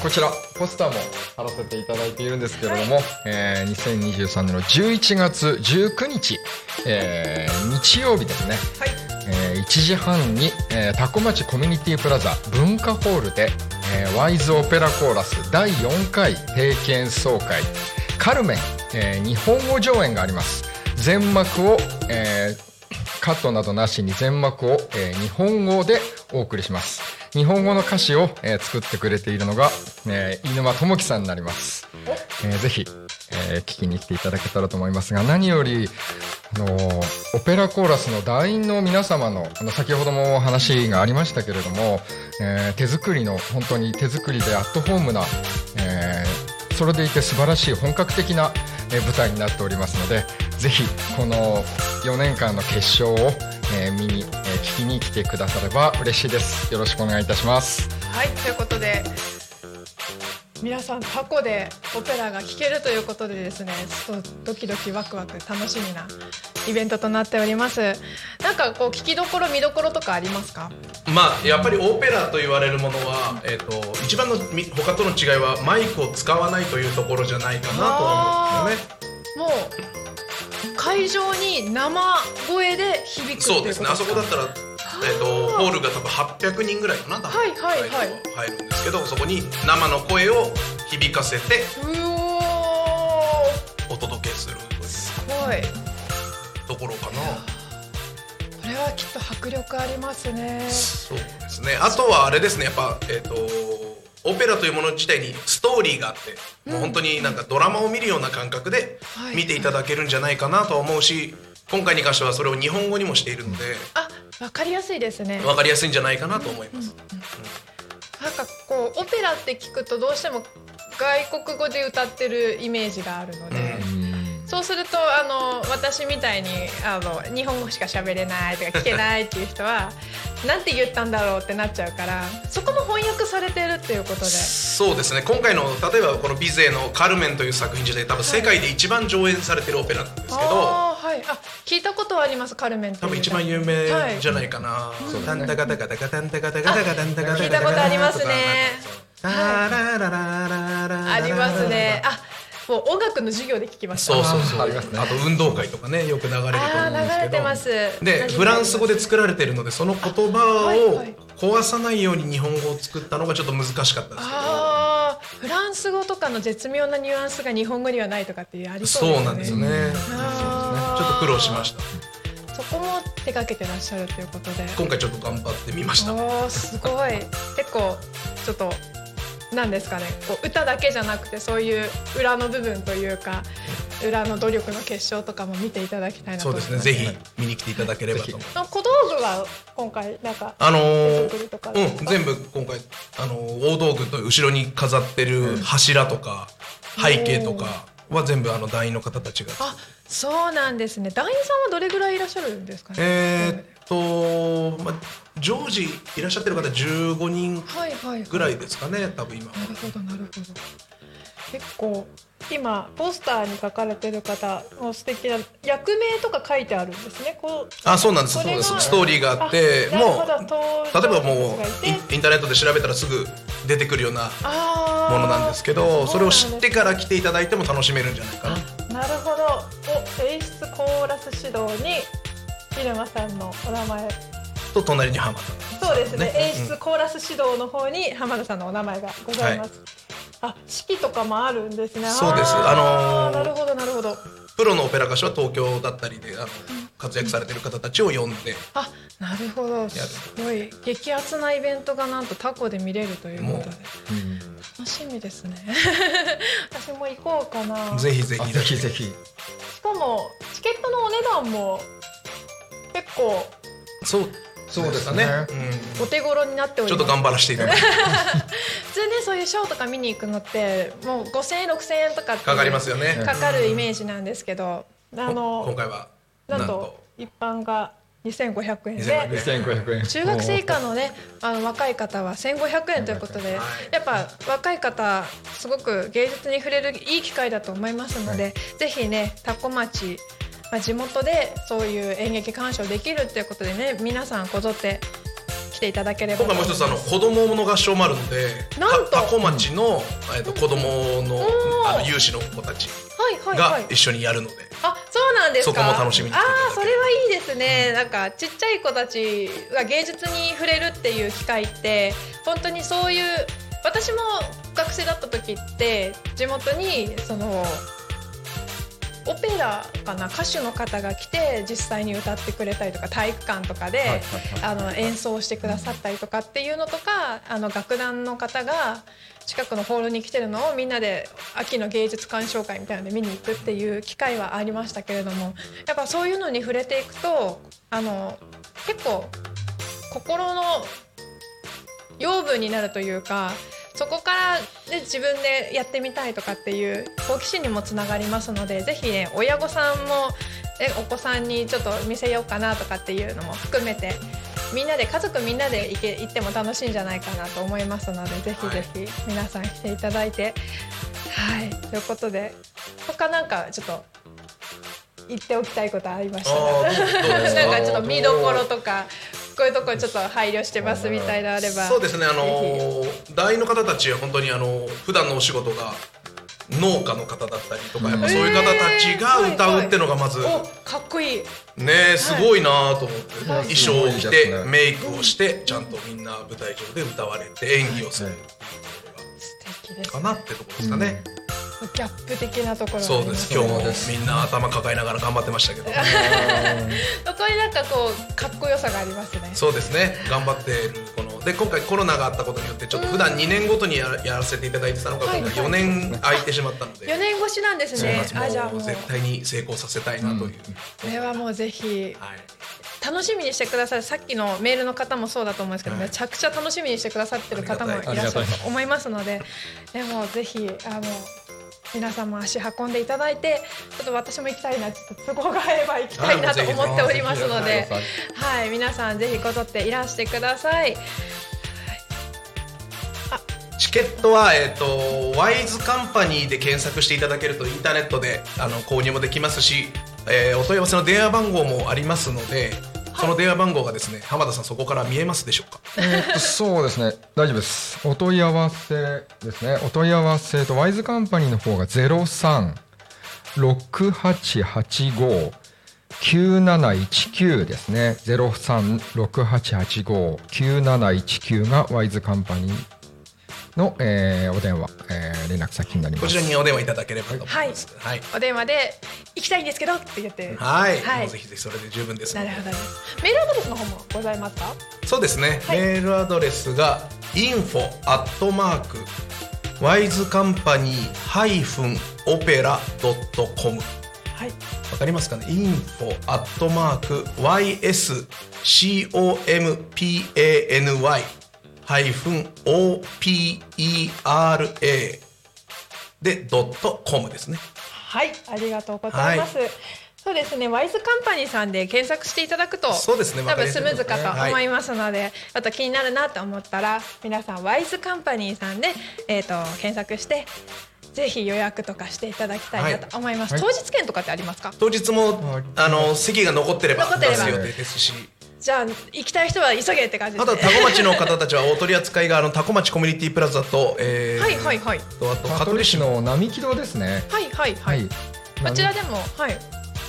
こちらポスターも貼らせていただいているんですけれども、えー2023年の11月19日、えー日曜日ですね、はい。えー1時半に、えータコ町コミュニティプラザ文化ホールで、えーワイズオペラコーラス第4回定期演奏会カルメン、えー日本語上演があります。全幕を、えーカットなどなしに全幕を、えー日本語でお送りします日本語の歌詞を、えー作ってくれているのが、えー、飯沼智樹さんになります、えーぜひ、えー聞きに来ていただけたらと思いますが何よりあのオペラコーラスの団員の皆様のあの先ほどもお話がありましたけれども、え手作りの本当に手作りでアットホームな、えそれでいて素晴らしい本格的な、え舞台になっておりますのでぜひこの4年間の決勝を、えー見に、えー聞きに来てくだされば嬉しいです。よろしくお願いいたします。はいということで皆さんタコでオペラが聴けるということでですねちょっとドキドキワクワク楽しみなイベントとなっております。なんかこう聞きどころ見どころとかありますか？まあやっぱりオペラと言われるものは、えー、と一番のみ他との違いはマイクを使わないというところじゃないかなとは思うんですよね。もう会場に生声で響くそうですね。あそこだったら、えー、とホールが多分800人ぐらいかな。多分はいはい。はい入るんですけどそこに生の声を響かせてうお届けするというすごい。ところかな。これはきっと迫力ありますね。そうですね。あとはあれですね。やっぱえっ、とオペラというもの自体にストーリーがあって、もう本当になんかドラマを見るような感覚ではい。見ていただけるんじゃないかなとは思うし今回に関してはそれを日本語にもしているのであわかりやすいですね。分かりやすいんじゃないかなと思います、なんかこうオペラって聞くとどうしても外国語で歌ってるイメージがあるので、そうするとあの私みたいにあの日本語しか喋れないとか聞けないっていう人はなんて言ったんだろうってなっちゃうからそこも翻訳されてるっていうことで。そうですね。今回の例えばこのビゼの「カルメン」という作品自体多分世界で一番上演されてるオペラなんですけど、あーはい。あ聞いたことはありますカルメン多分一番有名はい。じゃない。かな。タンタカタカタカタンタカタカタカタンタカタカタカ聞いたことありますねタララララララありますねあもう音楽の授業で聞きました。そうそうそう。あーありますね。あと運動会とかねよく流れると思うんですけど。流れてます。でフランス語で作られてるのでその言葉を壊さないように日本語を作ったのがちょっと難しかったですけど。フランス語とかの絶妙なニュアンスが日本語にはないとかっていうありそうですね。そうなんですよね。あちょっと苦労しました。そこも手掛けてらっしゃるということで。今回ちょっと頑張ってみました。すごい。結構ちょっとなんですかね。こう歌だけじゃなくてそういう裏の部分というか裏の努力の結晶とかも見ていただきたいなと思います。そうですね。ぜひ見に来ていただければと。思いますあ小道具は今回なんかあのー、うん全部今回あのー大道具と後ろに飾ってる柱とか、背景とかは全部あの団員の方たちがあそうなんですね。団員さんはどれぐらいいらっしゃるんですかね。えーっと、まあ、常時いらっしゃってる方15人はいはい、はい、ぐらいですかね多分今なるほどなるほど。結構今ポスターに書かれてる方も素敵な役名とか書いてあるんですね。こうあそうなんです。そうです。ストーリーがあってもう例えばもうインターネットで調べたらすぐ出てくるようなものなんですけどそれを知ってから来ていただいても楽しめるんじゃないかな。なるほど。お演出コーラス指導に入間さんのお名前。と隣に浜田そうですね。ね演出コーラス指導の方に浜田さんのお名前がございます、あ式とかもあるんですね。そうです。あのーなるほどなるほど。プロのオペラ歌手は東京だったりであの活躍されてる方たちを呼んで。あなるほど。すごい。激アツなイベントがなんとタコで見れるということで。うん。楽しみですね。私も行こうかな。ぜひぜひ。あぜひぜひ。しかもチケットのお値段も結構そう。そうですね。うん。お手頃になっております。ちょっと頑張らせていただいて。普通ねそういうショーとか見に行くのってもう5000円6000円とかかかりますよね。かかるイメージなんですけどあ今の回はなんと一般が2500円で。2500 2500円。中学生以下のねあの若い方は1500円ということで、はい。やっぱ若い方すごく芸術に触れるいい機会だと思いますので、ぜひね多古町、まあ、地元でそういう演劇鑑賞できるっていうことでね皆さんこぞって来ていただければ。今回もう一つあの子供の合唱もあるのでなんと。た多古町の、えっと子供のあの有志の子たちが一緒にやるので、あそうなんですか？そこも楽しみにああそれはいいですね、なんかちっちゃい子たちが芸術に触れるっていう機会って本当にそういう私も学生だった時って地元にそのオペラかな歌手の方が来て実際に歌ってくれたりとか体育館とかで、演奏してくださったりとかっていうのとかあの楽団の方が近くのホールに来てるのをみんなで秋の芸術鑑賞会みたいなので見に行くっていう機会はありましたけれどもやっぱそういうのに触れていくとあの結構心の養分になるというかそこから、ね、自分でやってみたいとかっていう好奇心にもつながりますのでぜひね親御さんもえお子さんにちょっと見せようかなとかっていうのも含めてみんなで家族みんなで行け行っても楽しいんじゃないかなと思いますのでぜひぜひ皆さん来ていただいて。はい。ということで他なんかちょっと言っておきたいことありました？あーどうどうですかなんかちょっと見どころとかこういうところちょっと配慮してますみたいなのあれば。そうですねあのー団員の方たちは本当にあの普段のお仕事が農家の方だったりとか、やっぱそういう方たちが歌うってのがまず、おかっこいい。ねすごいなと思って、はい。衣装を着てメイクをしてちゃんとみんな舞台上で歌われて演技をするかなってところですかね、ギャップ的なところがあそうです。今日もみんな頭抱えながら頑張ってましたけど。そこになんかこうかっこよさがありますね。そうですね。頑張ってるこので今回コロナがあったことによってちょっと普段2年ごとにやらやらせていただいてたのがはい今回4年空いてしまったので、4年越しなんですね。そうなんです。あじゃあもう。もう絶対に成功させたいなという、これはもうぜひはい。楽しみにしてください。さっきのメールの方もそうだと思うんですけど、はい。めちゃくちゃ楽しみにしてくださってる方もいらっしゃると思いますのででもぜひあの皆さんも足運んでいただいてちょっと私も行きたいなちょっと都合が合えば行きたいなと思っておりますのではい。皆さんぜひこぞっていらしてください。チケットは、えー、とワイズカンパニーで検索していただけるとインターネットであの購入もできますし、えーお問い合わせの電話番号もありますので、その電話番号がですね浜田さんそこから見えますでしょうか？えーっとそうですね。大丈夫です。お問い合わせですね。お問い合わせとワイズカンパニーの方が036885 9719ですね。0368859719がワイズカンパニーの、えーお電話、えー連絡先になります。こちらにお電話いただければと思います。はい。お電話で行きたいんですけどって言って。はい、はい。もうぜひぜひそれで十分ですなるほど。ですメールアドレスの方もございますか？そうですね、はい。メールアドレスが info アットマークワイズカンパニーハイフンオペラドットコムはい。わかりますかね？info アットマーク yscompany opera でドットコムですね。はいありがとうございます、そうですねワイズカンパニーさんで検索していただくとそうですね多分スムーズかと思いまますので、あと気になるなと思ったら皆さんワイズカンパニーさんで、えー、と検索してぜひ予約とかしていただきたいなと思います、はい。当日券とかってありますか？当日もあの席が残ってれば残ってれば。出す予定ですしじゃあ行きたい人は急げって感じですね。あとはタコ町の方たちはお取り扱いがあのタコ町コミュニティプラザと、えーはいはいはい。とあと香香取市の並木堂ですねはい。はい。はい、こちらでもはい。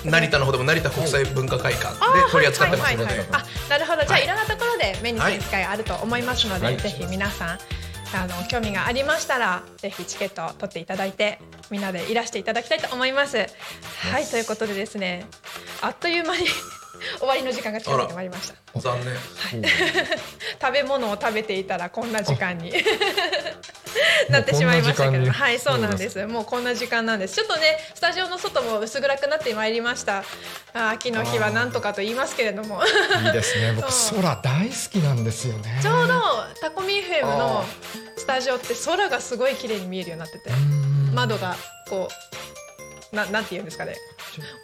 成田の方でも成田国際文化会館で取り扱ってますので。あなるほど。じゃあ、はいい、ろんなところで目にする機会があると思いますので、はい。ぜひ皆さんあの興味がありましたらぜひチケットを取っていただいてみんなでいらしていただきたいと思います。はいということでですねあっという間に 終わりの時間が近づいてまいりました。残念。食べ物を食べていたらこんな時間に。なってしまいましたけど。はいそうなんです。もうこんな時間なんです。ちょっとねスタジオの外も薄暗くなってまいりました。あー秋の日はなんとかと言いますけれども。いいですね。僕空大好きなんですよね。ちょうどタコミ FM のスタジオって空がすごい綺麗に見えるようになってて。うん。窓がこうななんて言うんですかね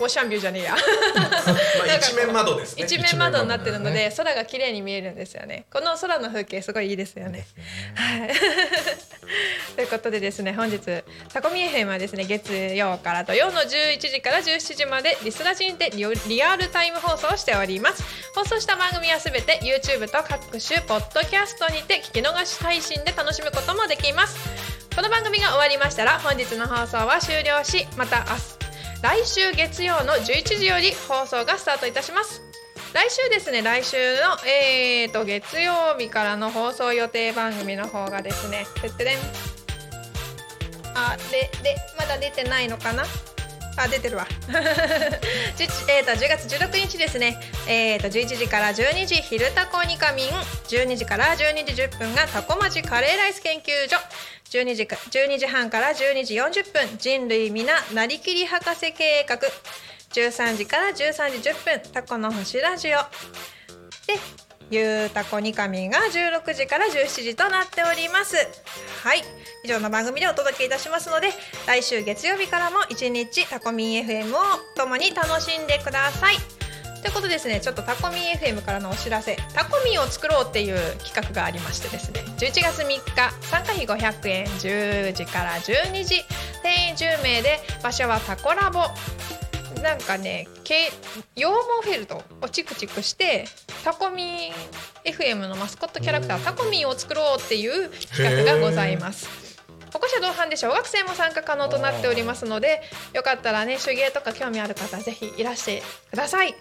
オーシャンビューじゃねえや。まあ一面窓ですね。一面窓になってるので空が綺麗に見えるんですよね。この空の風景すごいいいですよね。はい。ということでですね本日タコミ FM はですね月曜から土曜の11時から17時までリスラジンでリアルタイム放送をしております。放送した番組はすべて YouTube と各種ポッドキャストにて聞き逃し配信で楽しむこともできます。この番組が終わりましたら本日の放送は終了しまた明日来週月曜の11時より放送がスタートいたします。来週ですね来週の、えー、と月曜日からの放送予定番組の方がですねてってれん。あででまだ出てないのかな？あ出てるわ。えー、と10月16日ですね、えー、と11時から12時「昼タコニカミン」12時から12時10分がタコ町カレーライス研究所。12時か12時半から12時40分人類皆ななりきり博士計画。13時から13時10分タコの星ラジオ。でゆうたこにかみが16時から17時となっております。はい。以上の番組でお届けいたしますので来週月曜日からも一日タコミン FM を共に楽しんでください。ということでですねちょっとタコミン FM からのお知らせタコミンを作ろうっていう企画がありましてですね11月3日参加費500円10時から12時定員10名で場所はタコラボなんかねけ羊毛フェルトをチクチクしてタコミン FM のマスコットキャラクタータコミンを作ろうっていう企画がございます。保護者同伴で小学生も参加可能となっておりますのでよかったらね手芸とか興味ある方ぜひいらしてください。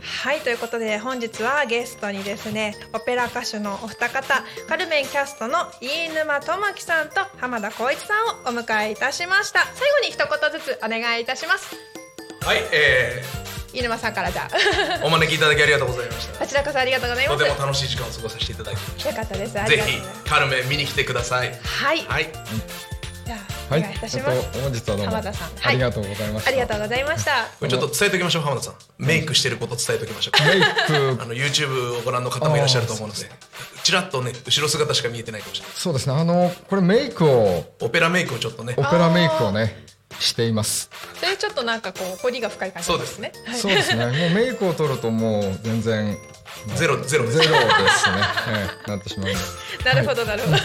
はいということで本日はゲストにですねオペラ歌手のお二方カルメンキャストの飯沼智樹さんと浜田光一さんをお迎えいたしました。最後に一言ずつお願いいたします。はい、え飯沼さんからじゃお招きいただきありがとうございました。こちらこそありがとうございます。とても楽しい時間を過ごさせていただきましよかったです。ぜひカルメン見に来てください。はい、はいじゃあおはい願い。いたします、えっと本日はどうも。浜田さん。はい。ありがとうございました。ありがとうございました。これちょっと伝えておきましょう浜田さん。メイクしてること伝えておきましょう。メイあの YouTube をご覧の方もいらっしゃると思うのでちらっとね後ろ姿しか見えてないかもしれない。クそうですね。あのこれメイクを。オペラメイクをちょっとね。オペラメイクをねしています。それちょっとなんかこう彫りが深い感じそうです。ねはいそうですね。もうメイクを取るともう全然ゼロゼロ。ですゼロですね、ええなってしまうなるほどなるほど、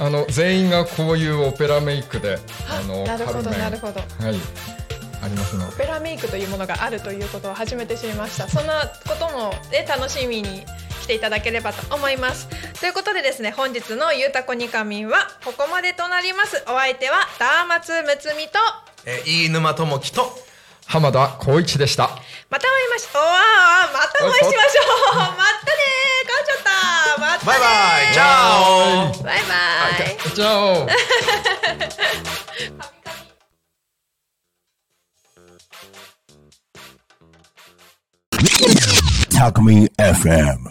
あの全員がこういうオペラメイクであのなるほどなるほど。はい。ありますのオペラメイクというものがあるということを初めて知りました。そんなこともで楽しみに来ていただければと思います。ということでですね本日のゆうたこにかみんはここまでとなります。お相手はダーマツムツミとえー飯沼智樹と浜田光一でした。またお会いましょう。またお会いしましょう。またねー。買っちゃった。またバイバイ。チャオ。バイバイ。チャオ。Talk Me FM.